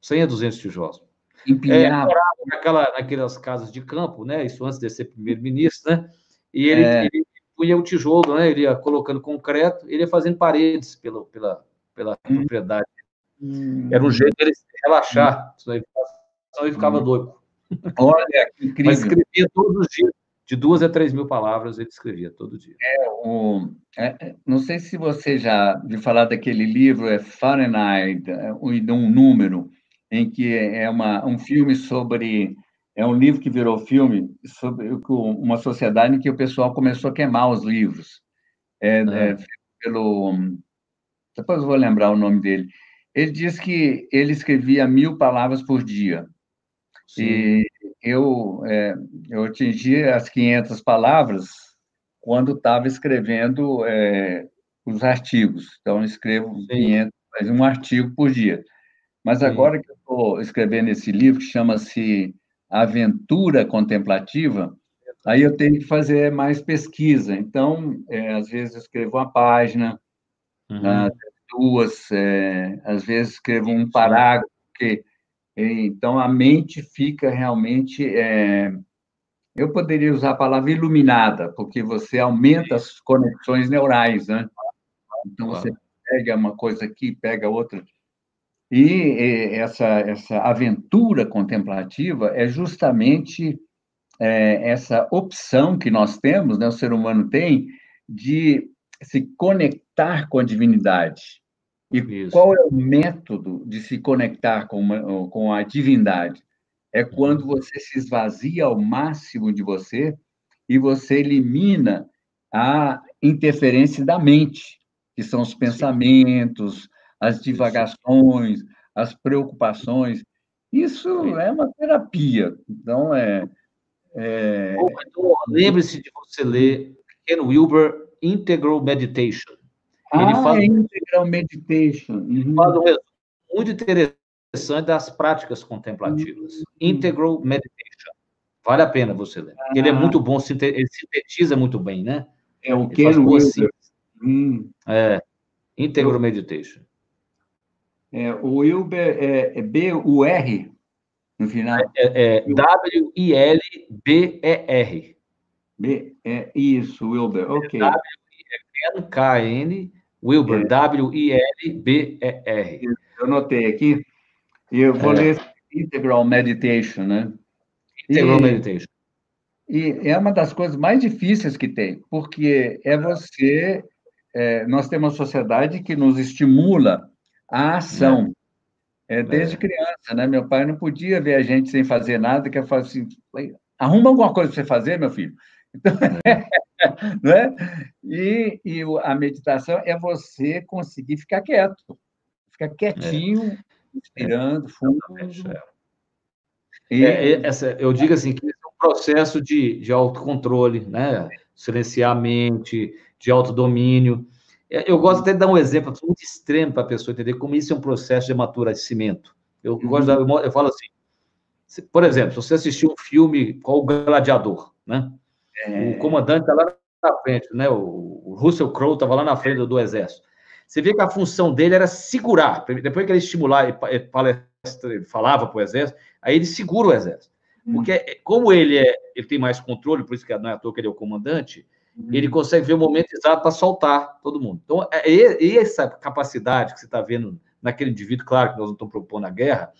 100 a 200 tijolos. Empilhava? É, naquela, naquelas casas de campo, né, isso antes de ser primeiro-ministro, né, e ele, é. ele punha o tijolo, né, ele ia colocando concreto, ele ia fazendo paredes pela, pela, pela hum. propriedade. Hum. Era um jeito dele relaxar, hum. senão ele, senão ele ficava hum. doido. Olha, que incrível. Mas escrevia todos os dias de duas a três mil palavras ele escrevia todo dia. É, o, é, é não sei se você já viu falar daquele livro, é Fahrenheit, é, um número, em que é uma, um filme sobre é um livro que virou filme sobre uma sociedade em que o pessoal começou a queimar os livros. É, é. é pelo. Depois eu vou lembrar o nome dele. Ele diz que ele escrevia mil palavras por dia. Sim. E eu, é, eu atingi as 500 palavras quando estava escrevendo é, os artigos. Então, eu escrevo 500, um artigo por dia. Mas agora Sim. que eu estou escrevendo esse livro, que chama-se Aventura Contemplativa, aí eu tenho que fazer mais pesquisa. Então, é, às vezes, eu escrevo uma página, uhum. Ah, duas, é, às vezes, escrevo um parágrafo, porque, então, a mente fica realmente. É, eu poderia usar a palavra iluminada, porque você aumenta as conexões neurais, né? Então, você pega uma coisa aqui, pega outra. E essa, essa aventura contemplativa é justamente é, essa opção que nós temos, né, o ser humano tem, de se conectar com a divindade. E Isso. qual é o método de se conectar com, uma, com a divindade? É quando uhum. você se esvazia ao máximo de você e você elimina a interferência da mente, que são os pensamentos, as divagações, as preocupações. Isso é uma terapia. Então, é. é... Então, lembre-se de você ler Ken Wilber Integral Meditation. Ele ah, faz... Integral Meditation. Uhum. Faz um resumo muito interessante das práticas contemplativas. Uhum. Integral Meditation. Vale a pena você ler. Ah. Ele é muito bom, ele sintetiza muito bem, né? É o Ken Wilber. Hum. É, Integral Meditation. É, o Wilber é, é B-U-R no final? É, é W-I-L-B-E-R. B, é, isso, Wilber, ok. W-I-N-K-N, Wilber, é. W-I-L-B-E-R. Eu notei aqui. E eu vou é. ler Integral Meditation, né? Integral e, Meditation. E é uma das coisas mais difíceis que tem, porque é você. É, nós temos uma sociedade que nos estimula a ação. É, desde é. criança, né? Meu pai não podia ver a gente sem fazer nada, que eu falo assim, arruma alguma coisa para você fazer, meu filho. Então, é. né? E, e a meditação é você conseguir ficar quieto, ficar quietinho, é. inspirando fundo. E... É, essa, eu digo assim que é um processo de, de autocontrole, né? Silenciar a mente, de autodomínio. É, eu gosto até de dar um exemplo muito extremo para a pessoa entender como isso é um processo de amadurecimento. Eu uhum. gosto de eu falo assim, por exemplo, se você assistir um filme qual o Gladiador, né? É... O comandante está lá na frente, né? O, Russell Crowe estava lá na frente do, exército. Você vê que a função dele era segurar. Depois que ele estimular, ele, palestra, falava para o exército, aí ele segura o exército. Uhum. Porque como ele é, ele tem mais controle, por isso que não é à toa que ele é o comandante, ele consegue ver o momento exato para soltar todo mundo. Então, é, é essa capacidade que você está vendo naquele indivíduo, claro que nós não estamos propondo a guerra,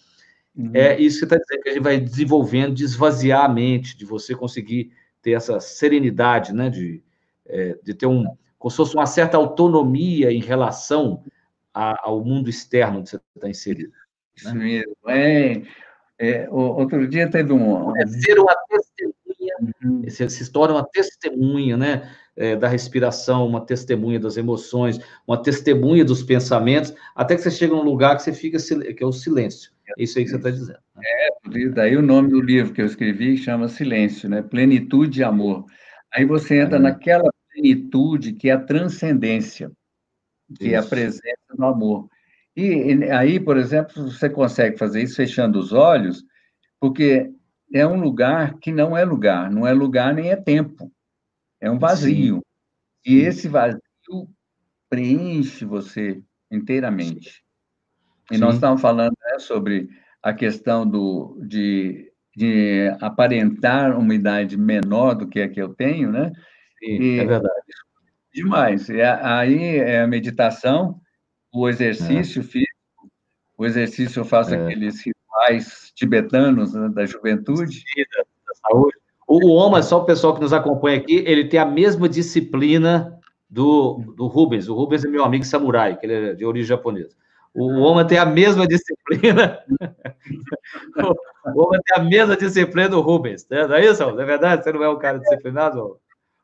uhum. é isso que você está dizendo, que a gente vai desenvolvendo, de esvaziar a mente, de você conseguir ter essa serenidade, né, de, é, de ter um, como se fosse uma certa autonomia em relação a, ao mundo externo onde você está inserido. Né? Isso mesmo. É, é, outro dia teve um... É ser uma testemunha uhum. se, se torna uma testemunha, né? É, da respiração, uma testemunha das emoções, uma testemunha dos pensamentos, até que você chega num lugar que você fica, que é o silêncio. É isso aí que você está dizendo. Né? É, daí o nome do livro que eu escrevi chama Silêncio, né? Plenitude e Amor. Aí você entra é. naquela plenitude que é a transcendência, que isso. é a presença do amor. E, e aí, por exemplo, você consegue fazer isso fechando os olhos, porque é um lugar que não é lugar, não é lugar nem é tempo. É um vazio. Sim. E esse vazio preenche você inteiramente. E Sim. nós estávamos falando né, sobre a questão do, de, de aparentar uma idade menor do que a que eu tenho, né? Sim, e, é verdade. Demais. E aí é a meditação, o exercício é. físico, o exercício eu faço é. aqueles rituais tibetanos né, da juventude. Da saúde. O Oma, só o pessoal que nos acompanha aqui, ele tem a mesma disciplina do, do Rubens. O Rubens é meu amigo samurai, que ele é de origem japonesa. O homem tem a mesma disciplina. o homem tem a mesma disciplina do Rubens. Né? Não é isso? Não é verdade? Você não é um cara disciplinado?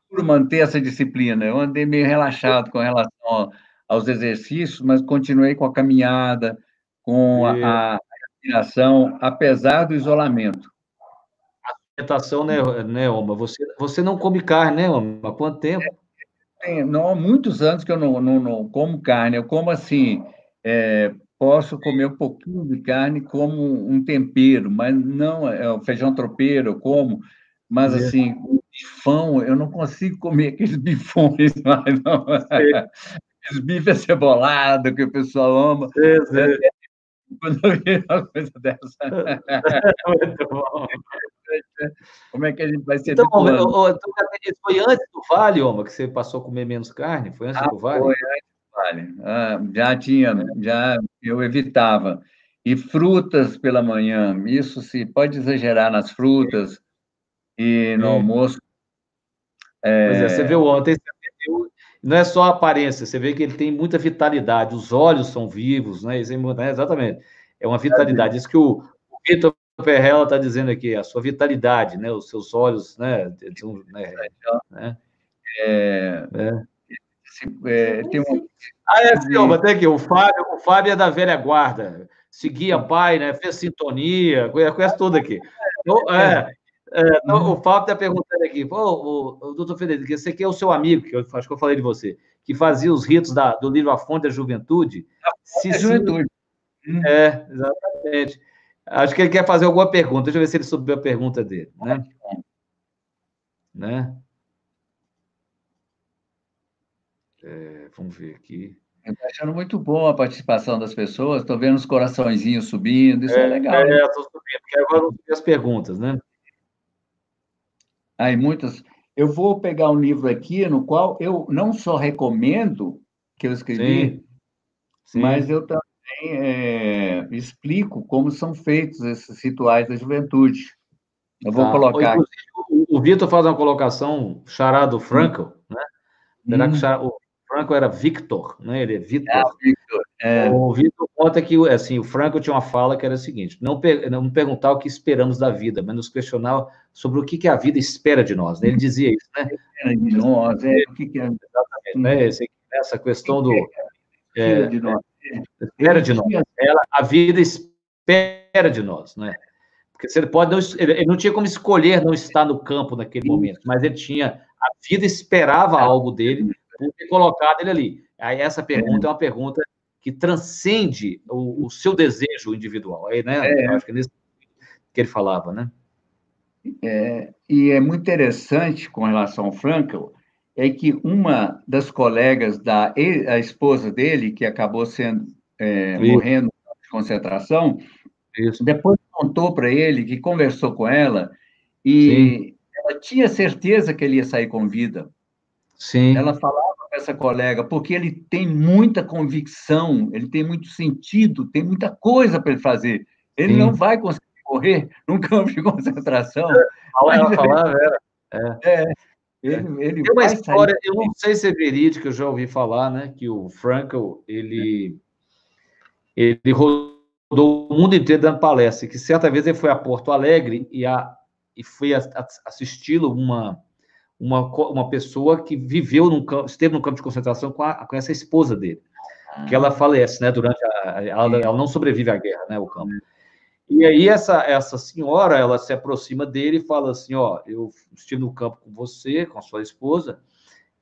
Por manter essa disciplina. Eu andei meio relaxado com relação aos exercícios, mas continuei com a caminhada, com a, a respiração, apesar do isolamento. A alimentação, né, né Oma? Você, você não come carne, né, Oma? Há quanto tempo? É, não, há muitos anos que eu não, não, não como carne. Eu como assim, é, posso comer um pouquinho de carne como um tempero, mas não é o feijão tropeiro, eu como, mas é. assim, o bifão, eu não consigo comer aqueles bifões mais, não. Aqueles bifes acebolados que o pessoal ama. É, quando eu vi uma coisa dessa. Muito bom. Como é que a gente vai ser então, então, foi antes do Vale, Oma, que você passou a comer menos carne? Foi antes ah, do Vale? Foi antes Vale. Ah, já tinha, já eu evitava. E frutas pela manhã, isso se pode exagerar nas frutas e no almoço. É... Pois é, você viu ontem, não é só a aparência, você vê que ele tem muita vitalidade, os olhos são vivos, né? É, né, exatamente. É uma vitalidade. Isso que o, o Vitor Perrella está dizendo aqui, a sua vitalidade, né? Os seus olhos, né? né? né? É, é. É, tem um... Ah, é, Silva, tem aqui. O Fábio, o Fábio é da velha guarda. Seguia pai, né? Fez sintonia, conhece tudo aqui. Então, é, é, então, o Fábio está perguntando aqui, Pô, o, o doutor Federico, esse aqui é o seu amigo, que eu acho que eu falei de você, que fazia os ritos da, do livro A Fonte da Juventude. A Fonte da Juventude. É, exatamente. Acho que ele quer fazer alguma pergunta. Deixa eu ver se ele subiu a pergunta dele. Né? né? É, vamos ver aqui. Estou achando muito bom a participação das pessoas, estou vendo os coraçõezinhos subindo, isso é, é legal. É, estou subindo, porque agora ver as perguntas, né? Aí, muitas. Eu vou pegar um livro aqui no qual eu não só recomendo que eu escrevi, Sim. Sim. mas eu também é, explico como são feitos esses rituais da juventude. Eu vou tá. colocar. O, o Vitor faz uma colocação charado Franco, né? Será hum. que o Franco era Victor, né? Ele é Vitor. É, Victor. É. O Vitor conta que assim, o Franco tinha uma fala que era a seguinte: não, não perguntar o que esperamos da vida, mas nos questionar sobre o que, que a vida espera de nós. Né? Ele dizia isso, né? Espera de nós, é, o que, que é. Exatamente, né? Esse, essa questão do. É, de nós. Espera de nós. Ela, a vida espera de nós, né? Porque você pode não, ele não tinha como escolher não estar no campo naquele momento, mas ele tinha a vida esperava algo dele por ter colocado ele ali. Aí essa pergunta é uma pergunta que transcende o, o seu desejo individual. Aí, né? É. acho que é nisso que ele falava, né? É, e é muito interessante com relação ao Frankl, é que uma das colegas da a esposa dele, que acabou sendo é, morrendo de concentração, Isso. depois contou para ele que conversou com ela e Sim. ela tinha certeza que ele ia sair com vida. Sim. Ela falava com essa colega, porque ele tem muita convicção, ele tem muito sentido, tem muita coisa para ele fazer. Ele Sim. não vai conseguir correr num campo de concentração. Ela falava, era. É. é. Ele, ele tem uma história, sair. eu não sei se é verídica, eu já ouvi falar, né, que o Frankel, ele, ele rodou o mundo inteiro dando palestra, que certa vez ele foi a Porto Alegre e, a, e foi assisti-lo uma uma, uma pessoa que viveu num campo, esteve no campo de concentração com, a, com essa esposa dele, que ela ah. falece, né, durante a, ela, ela não sobrevive à guerra, né, o campo. E aí essa, essa senhora, ela se aproxima dele e fala assim, ó, eu estive no campo com você, com a sua esposa,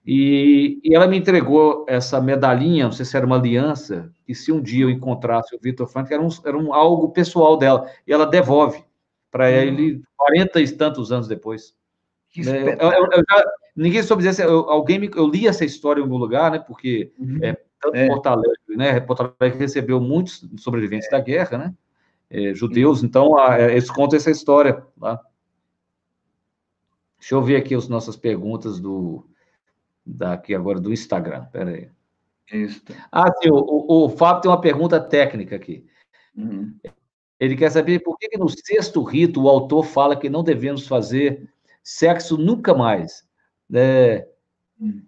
e, e ela me entregou essa medalhinha, não sei se era uma aliança, que se um dia eu encontrasse o Vitor Frank, era um, era um algo pessoal dela, e ela devolve para uhum. ele 40 e tantos anos depois. Né, eu, eu, eu já, ninguém soube dizer, alguém me, eu li essa história em algum lugar, né? Porque uhum. é, tanto é. Porto Alegre, né? Porto Alegre recebeu muitos sobreviventes é. da guerra, né? É, judeus, então a, é, eles contam essa história lá. Deixa eu ver aqui as nossas perguntas do daqui agora do Instagram. Pera aí. Ah, sim, o, o, o Fábio tem uma pergunta técnica aqui. Uhum. Ele quer saber por que, que no sexto rito o autor fala que não devemos fazer sexo nunca mais. É,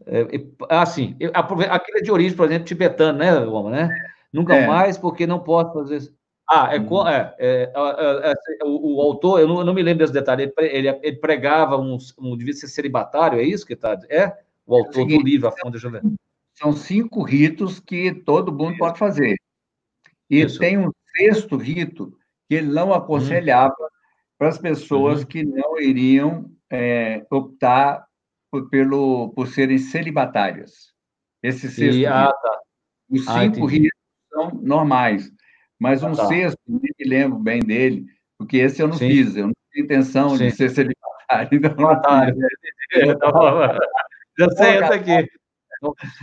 é, assim, aquilo é de origem, por exemplo, tibetano, né, Roma, né? Nunca é. mais, porque não posso fazer. Ah, é, uhum. é, é, é, é o, o, autor, eu não, eu não, me lembro desse detalhe, ele, ele pregava um, um, devia ser celibatário, é isso que está? É? O autor do livro, a fundo, deixa eu ver. São cinco ritos que todo mundo isso. pode fazer. E isso. tem um sexto rito que ele não aconselhava uhum. para as pessoas uhum. que não iriam é, optar por, pelo, por serem celibatárias. Esse sexto e, ah, tá. Os ah, cinco ritos são normais, mas um ah, tá. sexto, nem me lembro bem dele, porque esse eu não Sim. fiz, eu não tinha intenção Sim. de ser celibatário. Então Já sei essa aqui.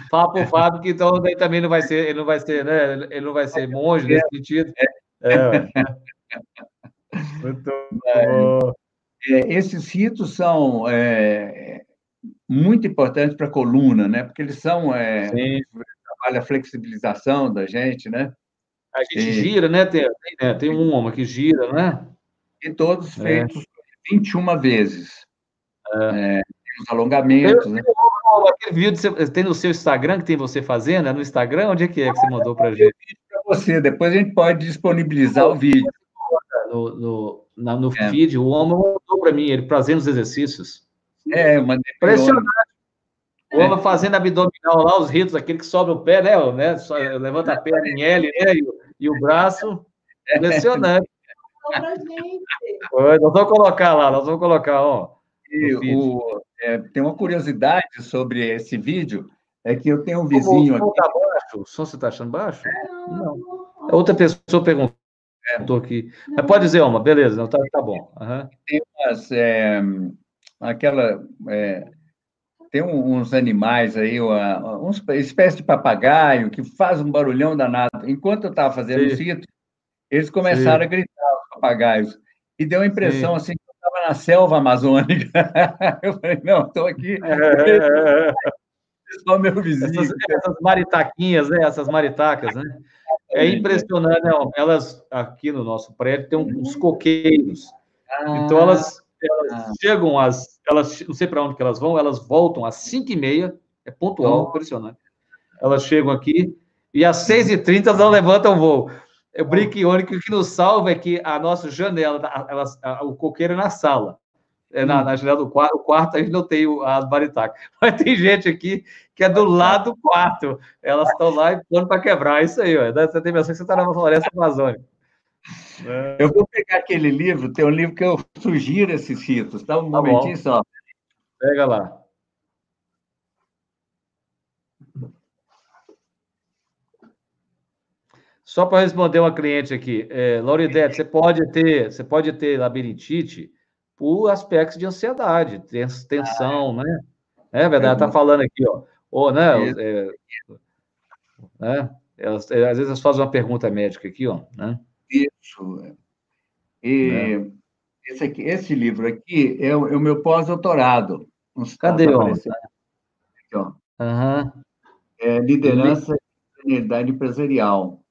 Fala pro Fábio que então daí também não vai ser, ele não vai ser, né? Ele não vai ser monge nesse sentido. É. é. Muito bom. É, esses ritos são é, muito importantes para a coluna, né? Porque eles são é, trabalha a flexibilização da gente, né? A gente e, gira, né? Tem, né? tem um homem que gira, né? E todos é. feitos 21 vezes. É. É, os alongamentos, eu, né? Aquele vídeo você, tem no seu Instagram que tem você fazendo, é no Instagram? Onde é que é que você mandou para a gente? Para você, depois a gente pode disponibilizar o vídeo. No, no, na, no é. feed, o homem mandou para mim, ele fazendo os exercícios. É, eu mandei. Impressionante. O homem fazendo abdominal lá, os ritos, aquele que sobe o pé, né? né só, levanta a perna em L, né? E, e o braço. Impressionante. nós vamos colocar lá, nós vamos colocar, ó. E o, é, tem uma curiosidade sobre esse vídeo, é que eu tenho um vizinho o som aqui. Tá baixo? O som você está achando baixo? Não. Outra pessoa perguntou é. aqui. Mas pode dizer, Oma, beleza, não, tá, tá bom. Uhum. Tem umas, é, aquela, é, tem uns animais aí, uma, uma espécie de papagaio que faz um barulhão danado. Enquanto eu estava fazendo Sim. o sítio, eles começaram Sim. a gritar, os papagaios. E deu a impressão, Sim. assim, que eu estava na selva amazônica. eu falei, não, estou aqui. É... Só meu vizinho. Essas, essas, maritaquinhas, né? Essas maritacas, né? É impressionante, né? Elas, aqui no nosso prédio, tem uns coqueiros. Ah, então, elas, elas ah. chegam às elas, não sei para onde que elas vão, elas voltam às 5h30, é pontual, impressionante. Elas chegam aqui e às 6h30 elas não levantam voo. Eu brinco irônico que nos salva é que a nossa janela, elas, a, o coqueiro é na sala. É na, na, janela do quarto, o quarto a gente não tem a baritaca. Mas tem gente aqui que é do lado do quarto. Elas estão lá e plano para quebrar. Isso aí, ó. Você tem a que você está na floresta amazônica. É. Eu vou pegar aquele livro, tem um livro que eu sugiro esses ritos, tá? Um tá momentinho bom. só. Pega lá. Só para responder uma cliente aqui, é, Lauridete, você pode ter, você pode ter labirintite por aspectos de ansiedade, tensão, ah, né? É verdade, está falando aqui, ó. Ou, né? É, né? Elas, às vezes elas fazem uma pergunta médica aqui, ó, né? Isso. E é. esse, aqui, esse livro aqui é o, é o meu pós-doutorado. Cadê, tá ó? Aqui, ó. Uhum. É, liderança e Unidade Empresarial.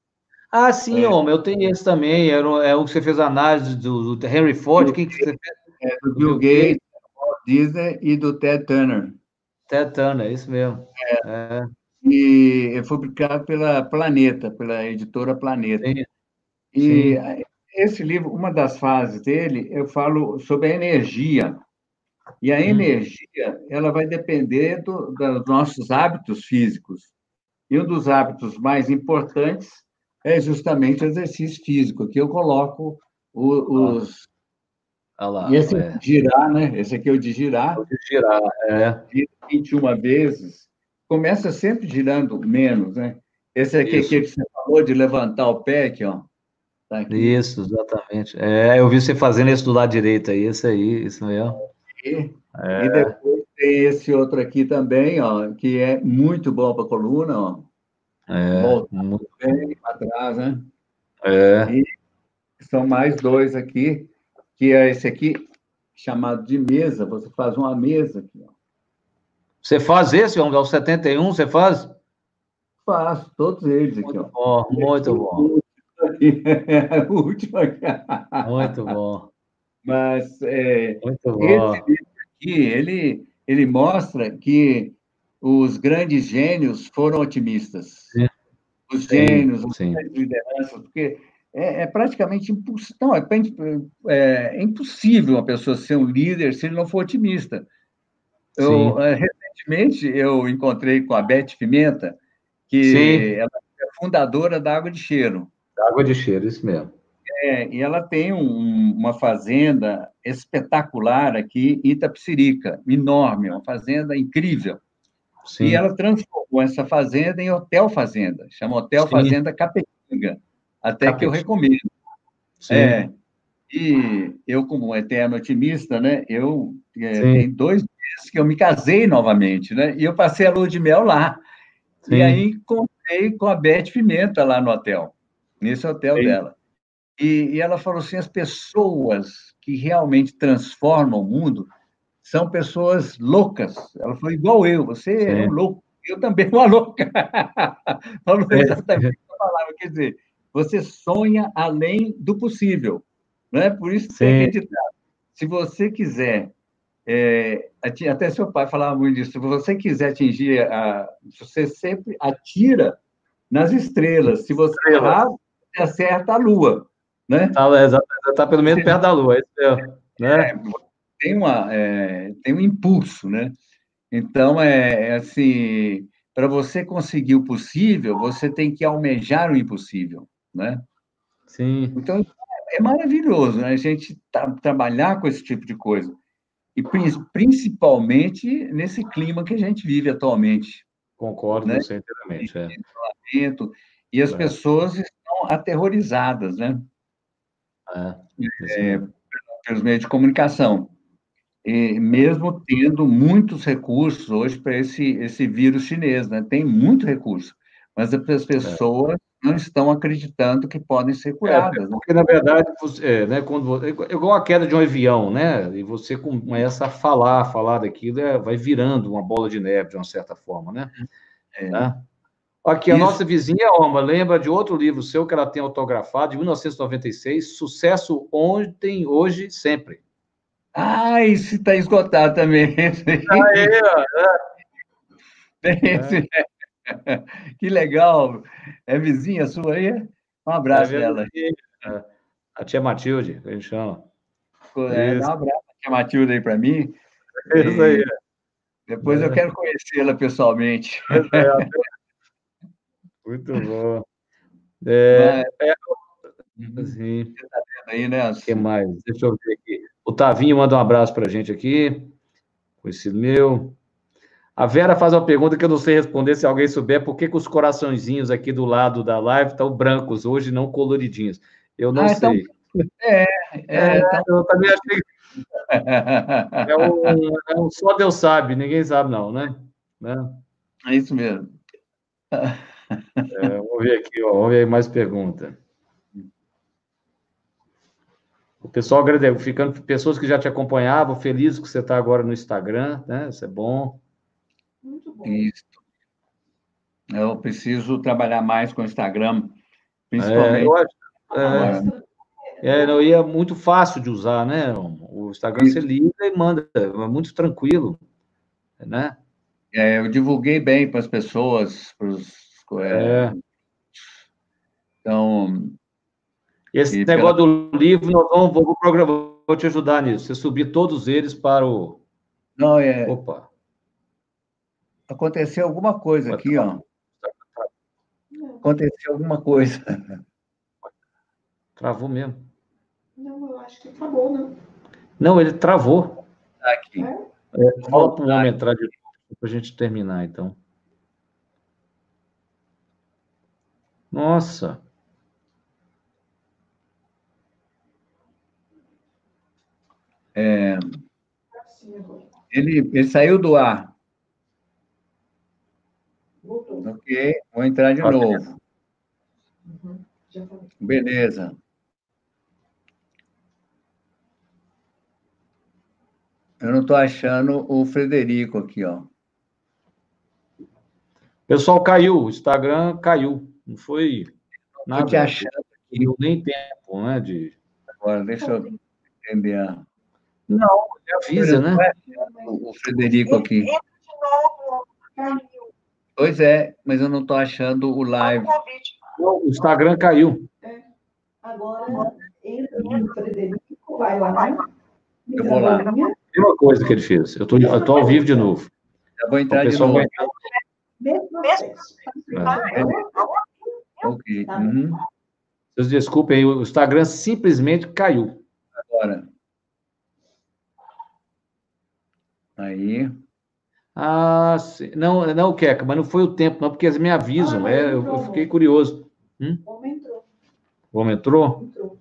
Ah, sim, é. homem, eu tenho esse também. É, é o que você fez a análise do, do Henry Ford. Quem que você fez? É, do, do Bill, Gates, Walt Disney e do Ted Turner. Ted Turner, isso mesmo. É. é. E é publicado pela Planeta, pela editora Planeta. Sim. E Sim. esse livro, uma das fases dele, eu falo sobre a energia. E a hum. energia, ela vai depender do, dos nossos hábitos físicos. E um dos hábitos mais importantes é justamente o exercício físico, que eu coloco o, os. Ah lá, esse é. de girar, né? Esse aqui é o de girar. O de girar, é. 21 vezes. Começa sempre girando menos, né? Esse aqui, aqui que você falou de levantar o pé, aqui, ó. Tá aqui. Isso, exatamente. É, eu vi você fazendo isso do lado direito aí, isso aí, isso mesmo. E, é. e depois tem esse outro aqui também, ó, que é muito bom para a coluna, ó. É, Volta muito bem para trás, né? É. E são mais dois aqui, que é esse aqui, chamado de mesa. Você faz uma mesa aqui, ó. Você faz esse, vamos ao 71, você faz? Faço, todos eles aqui, muito ó. Bom, muito bom. a última. Muito bom. Mas é, Muito bom. esse livro aqui, ele, ele mostra que os grandes gênios foram otimistas. Sim. os gênios, os lideranças, porque é, é, praticamente impossível. Não, é, é, é, impossível uma pessoa ser um líder se ele não for otimista. Eu, é, recentemente, eu encontrei com a Beth Pimenta, que Sim. ela é fundadora da Água de Cheiro. Água de Cheiro, isso mesmo. É, e ela tem um, uma fazenda espetacular aqui em Itapsirica, enorme, uma fazenda incrível. Sim. E ela transformou essa fazenda em hotel fazenda, chama Hotel Sim. Fazenda Capetinga, até Capetinga. que eu recomendo. Sim. É, e eu, como eterno otimista, né, eu é, tem dois meses que eu me casei novamente, né, e eu passei a lua de mel lá. E aí encontrei com a Beth Pimenta lá no hotel, nesse hotel dela. E, e ela falou assim: as pessoas que realmente transformam o mundo são pessoas loucas. Ela falou, igual eu, você Sim. é um louco, eu também uma louca. Falou é. exatamente essa palavra. Quer dizer, você sonha além do possível. Né? Por isso tem que acreditar. Se você quiser, é, até seu pai falava muito disso, se você quiser atingir, a, você sempre atira nas estrelas. Se você errar, você acerta a lua. Né? Está tá pelo menos perto da lua, é Né? É, tem, uma, é, tem um impulso, né? Então, é, é assim, para você conseguir o possível, você tem que almejar o impossível, né? Sim. Então, é maravilhoso, né? A gente tá, trabalhar com esse tipo de coisa. E principalmente nesse clima que a gente vive atualmente. Concordo né? você inteiramente. É. E as é. pessoas estão aterrorizadas, né? É, é, pelos meios de comunicação. E mesmo tendo muitos recursos hoje para esse, esse vírus chinês, né? Tem muito recurso, mas as pessoas é. Não estão acreditando que podem ser curadas. É, né? porque, na verdade, você, é, né, quando, é igual a queda de um avião, né? E você começa a falar, falar daquilo, é, vai virando uma bola de neve, de uma certa forma, né? É. Né? Aqui, a Isso. nossa vizinha Oma lembra de outro livro seu que ela tem autografado, de 1996, Sucesso Ontem, Hoje, Sempre. Ah, esse está esgotado também. Aí, ó. É. Esse, é. Que legal. É vizinha sua aí? Um abraço é dela. A tia Matilde, que a gente chama. É, dá um abraço a tia Matilde aí para mim. Isso aí. Depois eu quero conhecê-la pessoalmente. Muito bom. É, é, assim, aí, né? O que mais? Deixa eu ver aqui. O Tavinho manda um abraço para a gente aqui. Conhecido meu. A Vera faz uma pergunta que eu não sei responder, se alguém souber, por que, que os coraçõezinhos aqui do lado da live estão brancos hoje, não coloridinhos? Eu não ah, então, sei. Então... É, é, é tá... eu também achei. É um, é um, só Deus sabe, ninguém sabe, não, né? né? É isso mesmo. É, vamos ver aqui, ó, vamos ver mais pergunta. O pessoal agradeceu, ficando pessoas que já te acompanhavam, felizes que você está agora no Instagram, né? Isso é bom. Isso. Eu preciso trabalhar mais com o Instagram, principalmente. É, eu acho, é, é, não, e é muito fácil de usar, né? O Instagram Isso. você liga e manda, é muito tranquilo, né? É, eu divulguei bem para as pessoas, para os. É, é. Então, esse e negócio pela... do livro, nós vamos, vou, vou, vou te ajudar nisso. Você subir todos eles para o. Não, é. Opa. Aconteceu alguma coisa aqui, ó. Aconteceu alguma coisa. Travou mesmo. Não, eu acho que travou, não. Não, ele travou. Tá aqui. É? É, fala para o homem entrar de novo, para a gente terminar, então. Nossa. É, ele, ele saiu do ar. Ok, vou entrar de novo. Uhum. Beleza. Eu não estou achando o Frederico aqui, ó. Pessoal, caiu. O Instagram caiu. Não foi nada. Estou te achando aqui. Não nem tempo, né? De... Agora, deixa eu entender a... Não, avisa, né? O Frederico aqui. Pois é, mas eu não estou achando o live. O Instagram caiu. É. Agora, entra no Frederico, vai lá. Eu vou lá. Mesma coisa que ele fez. Eu estou ao vivo de novo. Eu vou entrar de novo. Vai... Mesmo processo. É. Ok. Tá uhum. Vocês desculpem, o Instagram simplesmente caiu. Agora. Aí. Ah, sim. não, não, Queca, mas não foi o tempo, não, porque eles me avisam. Ah, é, eu, eu, fiquei curioso. Hum? O homem entrou. O homem entrou? Entrou.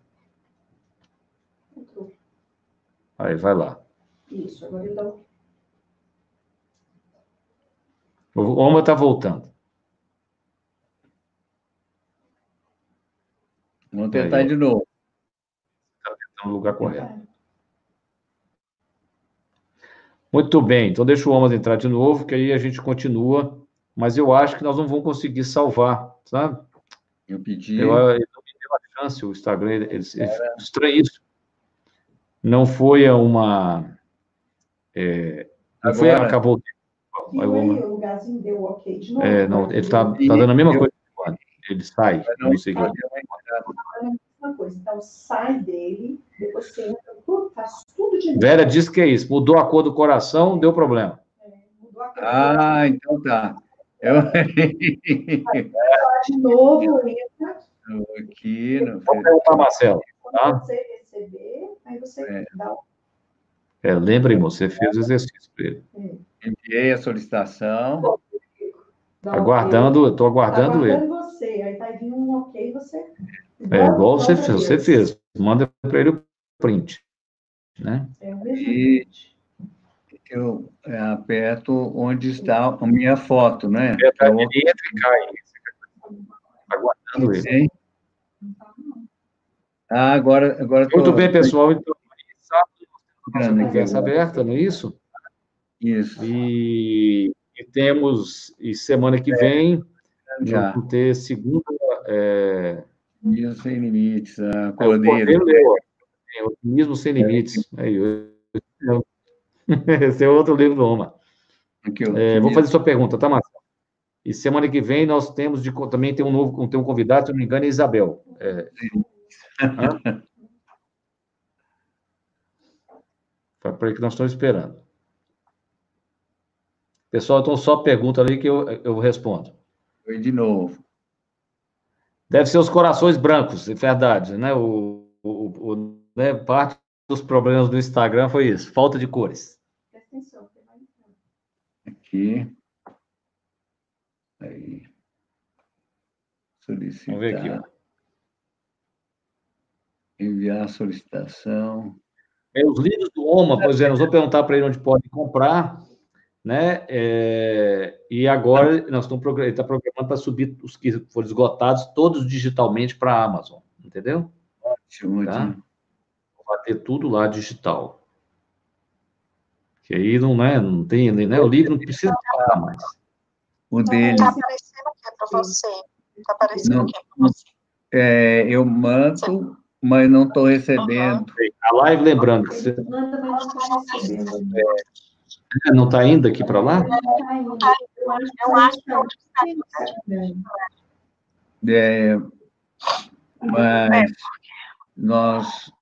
Entrou. Aí, vai lá. Isso, agora então. O homem está voltando. Vamos tentar Aí, de novo. Está tentando no lugar correto. Muito bem, então deixa o Omas entrar de novo, que aí a gente continua, mas eu acho que nós não vamos conseguir salvar, sabe? Eu pedi. Eu, ele não me deu a chance, o Instagram, ele, ele, ele estranho isso. Não foi uma. É, não foi, acabou. O lugarzinho deu ok de novo. É, não, ele está tá dando a mesma coisa ele sai. Não, não sei que... mesma coisa. Então, sai dele, depois você entra, faz tudo de novo. Vera disse que é isso. Mudou a cor do coração, deu problema. É, mudou a cor ah, então tá. Eu... de novo, entra. Aqui, não Vou perguntar, Marcelo. Tá? Quando você receber, aí você é. dá o é, você fez o exercício para ele. Enviei a solicitação. Aguardando, estou aguardando, aguardando ele. você, aí vai vir um ok, você. É igual você fez, você fez. Manda para ele o print. Né? É. E eu é, aperto onde está a minha foto, né? Aperta então, entra e cai. Aguardando ele. Ah, agora. agora Muito tô... bem, pessoal. Então, nossa conversa aberta, não é isso? Isso. E e temos, e semana que vem, já vamos ter segunda. É... Otimismo sem limites, a Cordeiro. É, é, Otimismo sem limites. Aí, eu... Esse é outro livro do. Aqui, é, vou fazer sua pergunta, tá, Marcelo? E semana que vem nós temos de, também tem um novo tem um convidado, se não me engano, é Isabel. É... Para que nós estamos esperando. Pessoal, então só pergunta ali que eu, eu respondo. Oi, de novo. Deve ser os corações brancos, é verdade, né? O, o, o né? Parte dos problemas do Instagram foi isso, falta de cores. Aqui. Aí. Solicitar. Vamos ver aqui. Ó. Enviar solicitação. É, os livros do OMA, por exemplo, vou perguntar para ele onde pode comprar né? É, e agora nós estamos ele está programando para subir os que foram esgotados todos digitalmente para a Amazon, entendeu? Ótimo, tá? Vai ter tudo lá digital. Que aí não é, não tem, né? O livro não precisa falar mais. O dele. Está aparecendo o que para você? Está aparecendo o que para você? É, eu mando, mas não estou recebendo. Uhum. A live, lembrando que você. Não. É, não está indo aqui para lá? Eu acho que é, mas nós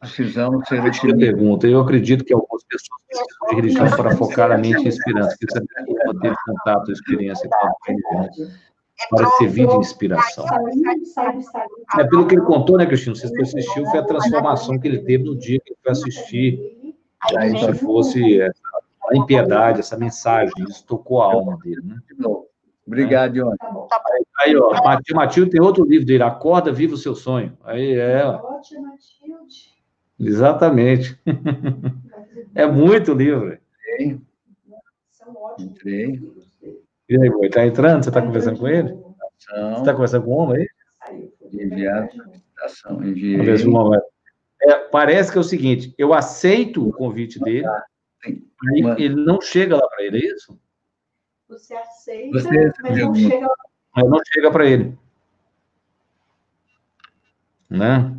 precisamos ser uma pergunta. Eu acredito que algumas pessoas precisam de religião para focar a mente em esperança, que você teve contato, experiência com a para servir de inspiração. É pelo que ele contou, né, Cristina? Você assistiu, foi a transformação que ele teve no dia que ele foi assistir, aí se fosse essa a impiedade, essa mensagem, isso tocou a alma dele, né? Obrigado, Ione. Tá aí, ó, Matilde, Matilde tem outro livro dele, Acorda, Viva o Seu Sonho. Aí é. Matilde. Exatamente. é muito livro. São ótimos. Entrei. E aí, boi, tá entrando? Você está conversando com ele? Você está conversando com o homem aí? Enviar a enviei. É, parece que é o seguinte, eu aceito o convite dele, Aí ele não chega lá para ele, é isso? Você aceita, Você mas não chega lá. Mas não chega para ele. Né?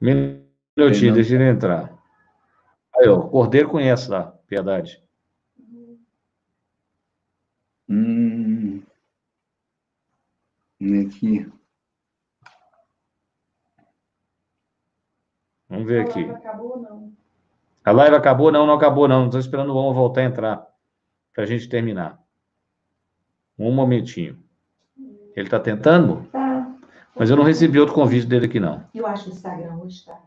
Minutinho, deixa ele entrar. Aí, ó, o Cordeiro conhece lá, Piedade. Hum. Aqui. Vamos ver aqui. A live acabou ou não? A live acabou? Não, não acabou, não. Estou esperando o Oma voltar a entrar para a gente terminar. Um momentinho. Ele está tentando? Tá. Mas eu não recebi outro convite dele aqui, não. Eu acho que o Instagram hoje tá.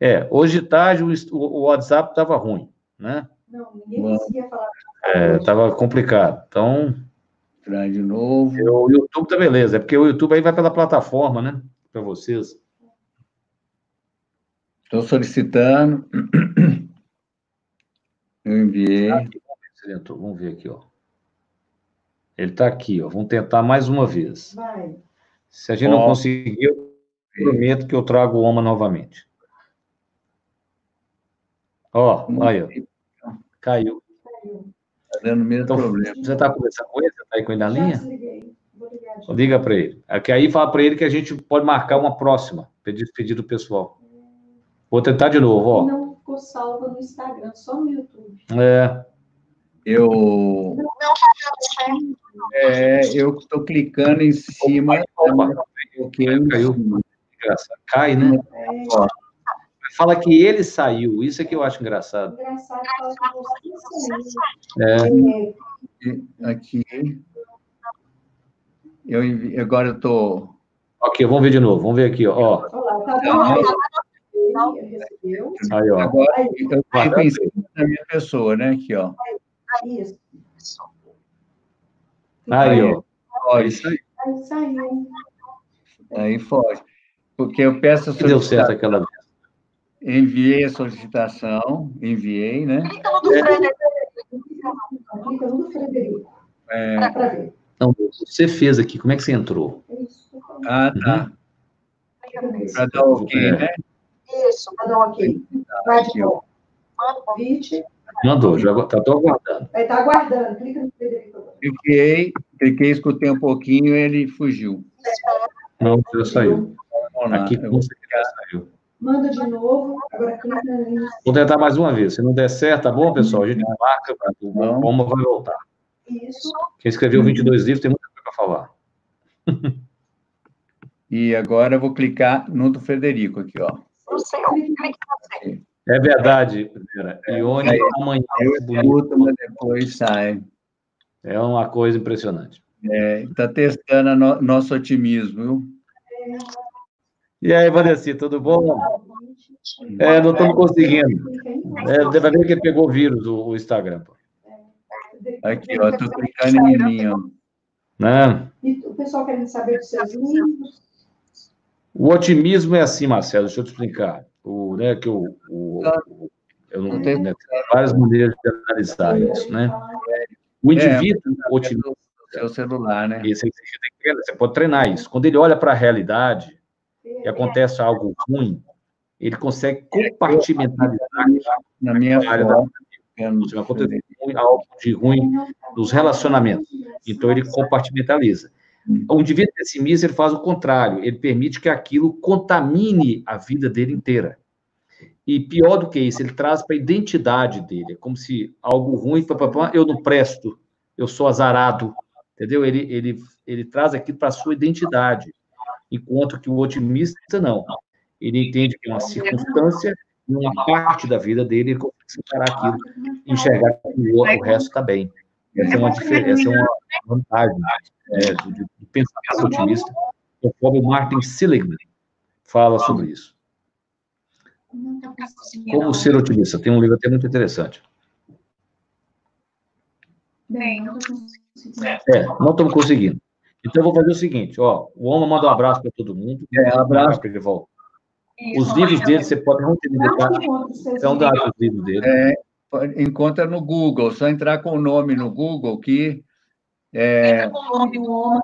É, hoje de tarde o, o WhatsApp estava ruim, né? Não, ninguém conseguia falar. É, estava complicado. Então, Entrar de novo. o YouTube tá beleza. É porque o YouTube aí vai pela plataforma, né? Para vocês. Estou solicitando. Eu enviei. Aqui, entrou. Vamos ver aqui, ó. Ele está aqui, ó. Vamos tentar mais uma vez. Vai. Se a gente não Ó. conseguir, eu prometo que eu trago o Oma novamente. Ó, aí, ó. Caiu. Está dando o mesmo Então, problema. você está conversando com ele? Você está aí com ele na Já linha? desliguei. Vou ligar de Liga para ele. Aqui aí fala para ele que a gente pode marcar uma próxima. Pedir pedido pessoal. Vou tentar de novo, ó. Não ficou salva no Instagram, só no YouTube. É, Eu Não tá dando certo. É, eu estou clicando em cima. Opa, porque caiu. engraçado. Cai, né? É Ó, Fala que ele saiu. Isso é que eu acho engraçado. engraçado. É. É, aqui. Eu. Agora eu estou. Ok, vamos ver de novo. Vamos ver aqui, ó. ó. olha lá, tá recebeu. Aí, ó. Agora eu clico em cima da minha pessoa, né? Aqui, ó. isso. Aí, ó. Foge. Isso aí. Aí saiu. Aí foge. Porque eu peço a deu certo aquela vez. Enviei a solicitação, enviei, né? Clica no do Frederico. É, Para ver. Não, você fez aqui. Como é que você entrou? É ah, tá. No- Para dar ok, É. né? Isso. Tá dando ok. Vai de ó. novo. Manda o convite. Mandou, já tá tô aguardando. Aí tá aguardando. Clica no Frederico agora. Cliquei, cliquei, escutei um pouquinho, ele fugiu. Não, já saiu. Aqui com certeza saiu. Manda de novo. Agora clica no Vou tentar mais uma vez. Se não der certo, tá bom, pessoal? A gente marca, o Não. Oma vai voltar. isso. Quem escreveu 22 livros tem muita coisa para falar. E agora eu vou clicar no do Frederico aqui, ó. No seu. Clica no seu. É verdade, Vera. Ione É. amanhã. Eu bonito. mas depois sai. É uma coisa impressionante. Está testando a no- nosso otimismo, viu? E aí, Vanessa, tudo bom? É, não estamos conseguindo. É, deve ver que ele pegou vírus, o, o Instagram. pô. Aqui, ó, estou clicando em mim, ó. Né? E o pessoal querendo saber dos seus livros. O otimismo é assim, Marcelo, deixa eu te explicar. O, né, que o, o, o- eu não tenho né, tem várias maneiras de analisar isso, né? O indivíduo otimista, No seu celular, né? esse você, tem que treinar, você pode treinar isso. Quando ele olha para a realidade e acontece algo ruim, ele consegue compartimentalizar Na minha área acontecer ruim- algo de ruim nos relacionamentos. Então, ele compartimentaliza. O indivíduo pessimista, ele faz o contrário. Ele permite que aquilo contamine a vida dele inteira. E pior do que isso, ele traz para a identidade dele. É como se algo ruim, eu não presto, eu sou azarado. Entendeu? Ele, ele, ele traz aquilo para a sua identidade. Enquanto que o otimista, não. Ele entende que é uma circunstância, uma parte da vida dele, ele consegue aquilo, enxergar que o, o resto está bem. Essa é uma, difer- essa é uma vantagem é, do, do pensamento otimista, conforme o Martin Seligman fala sobre isso. Como ser otimista? Tem um livro até muito interessante. Bem, É, não estamos conseguindo. Então, eu vou fazer o seguinte, ó, o Oma manda um abraço para todo mundo. É, um abraço. para ele voltar. Os livros dele, você pode não ter detalhe, então dá os livros dele. É, encontra no Google, só entrar com o nome no Google que é, o homem.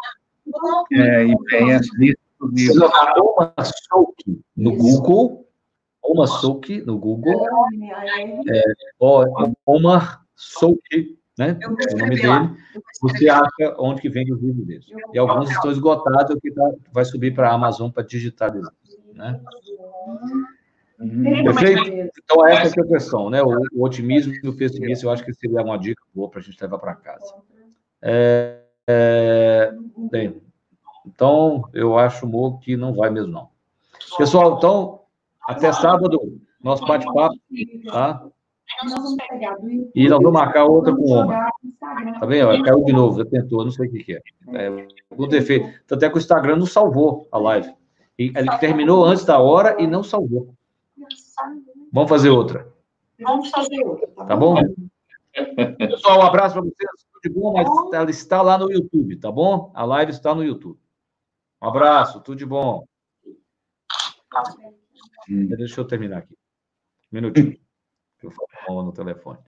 é, e vem as listas dos Se livros. jogar Oma Souki no Google, Oma Souki no Google, ó, Omar Souki, né? Vou O nome dele. Você acha onde que vem os livros dele. E alguns estão esgotados, que tá- vai subir para a Amazon para digitalizar. Né? Uhum. Perfeito? Então, essa é a questão, né? O, o otimismo e o pessimismo, eu acho que seria uma dica boa para a gente levar para casa. É, é, bem, então eu acho, Mo, que não vai mesmo, não. Pessoal, então, até sábado, nosso bate-papo, tá? E nós vamos marcar outra com uma. Tá vendo? Caiu de novo, já tentou, não sei o que, que é. é o defeito. Tanto é que o Instagram não salvou a live. E ele terminou antes da hora e não salvou. Vamos fazer outra. Vamos fazer outra. Tá, tá bom? Pessoal, um abraço para vocês. Tudo de bom, mas ela está lá no YouTube, tá bom? A live está no YouTube. Um abraço, tudo de bom. Deixa eu terminar aqui. Um minutinho. Eu falo no telefone.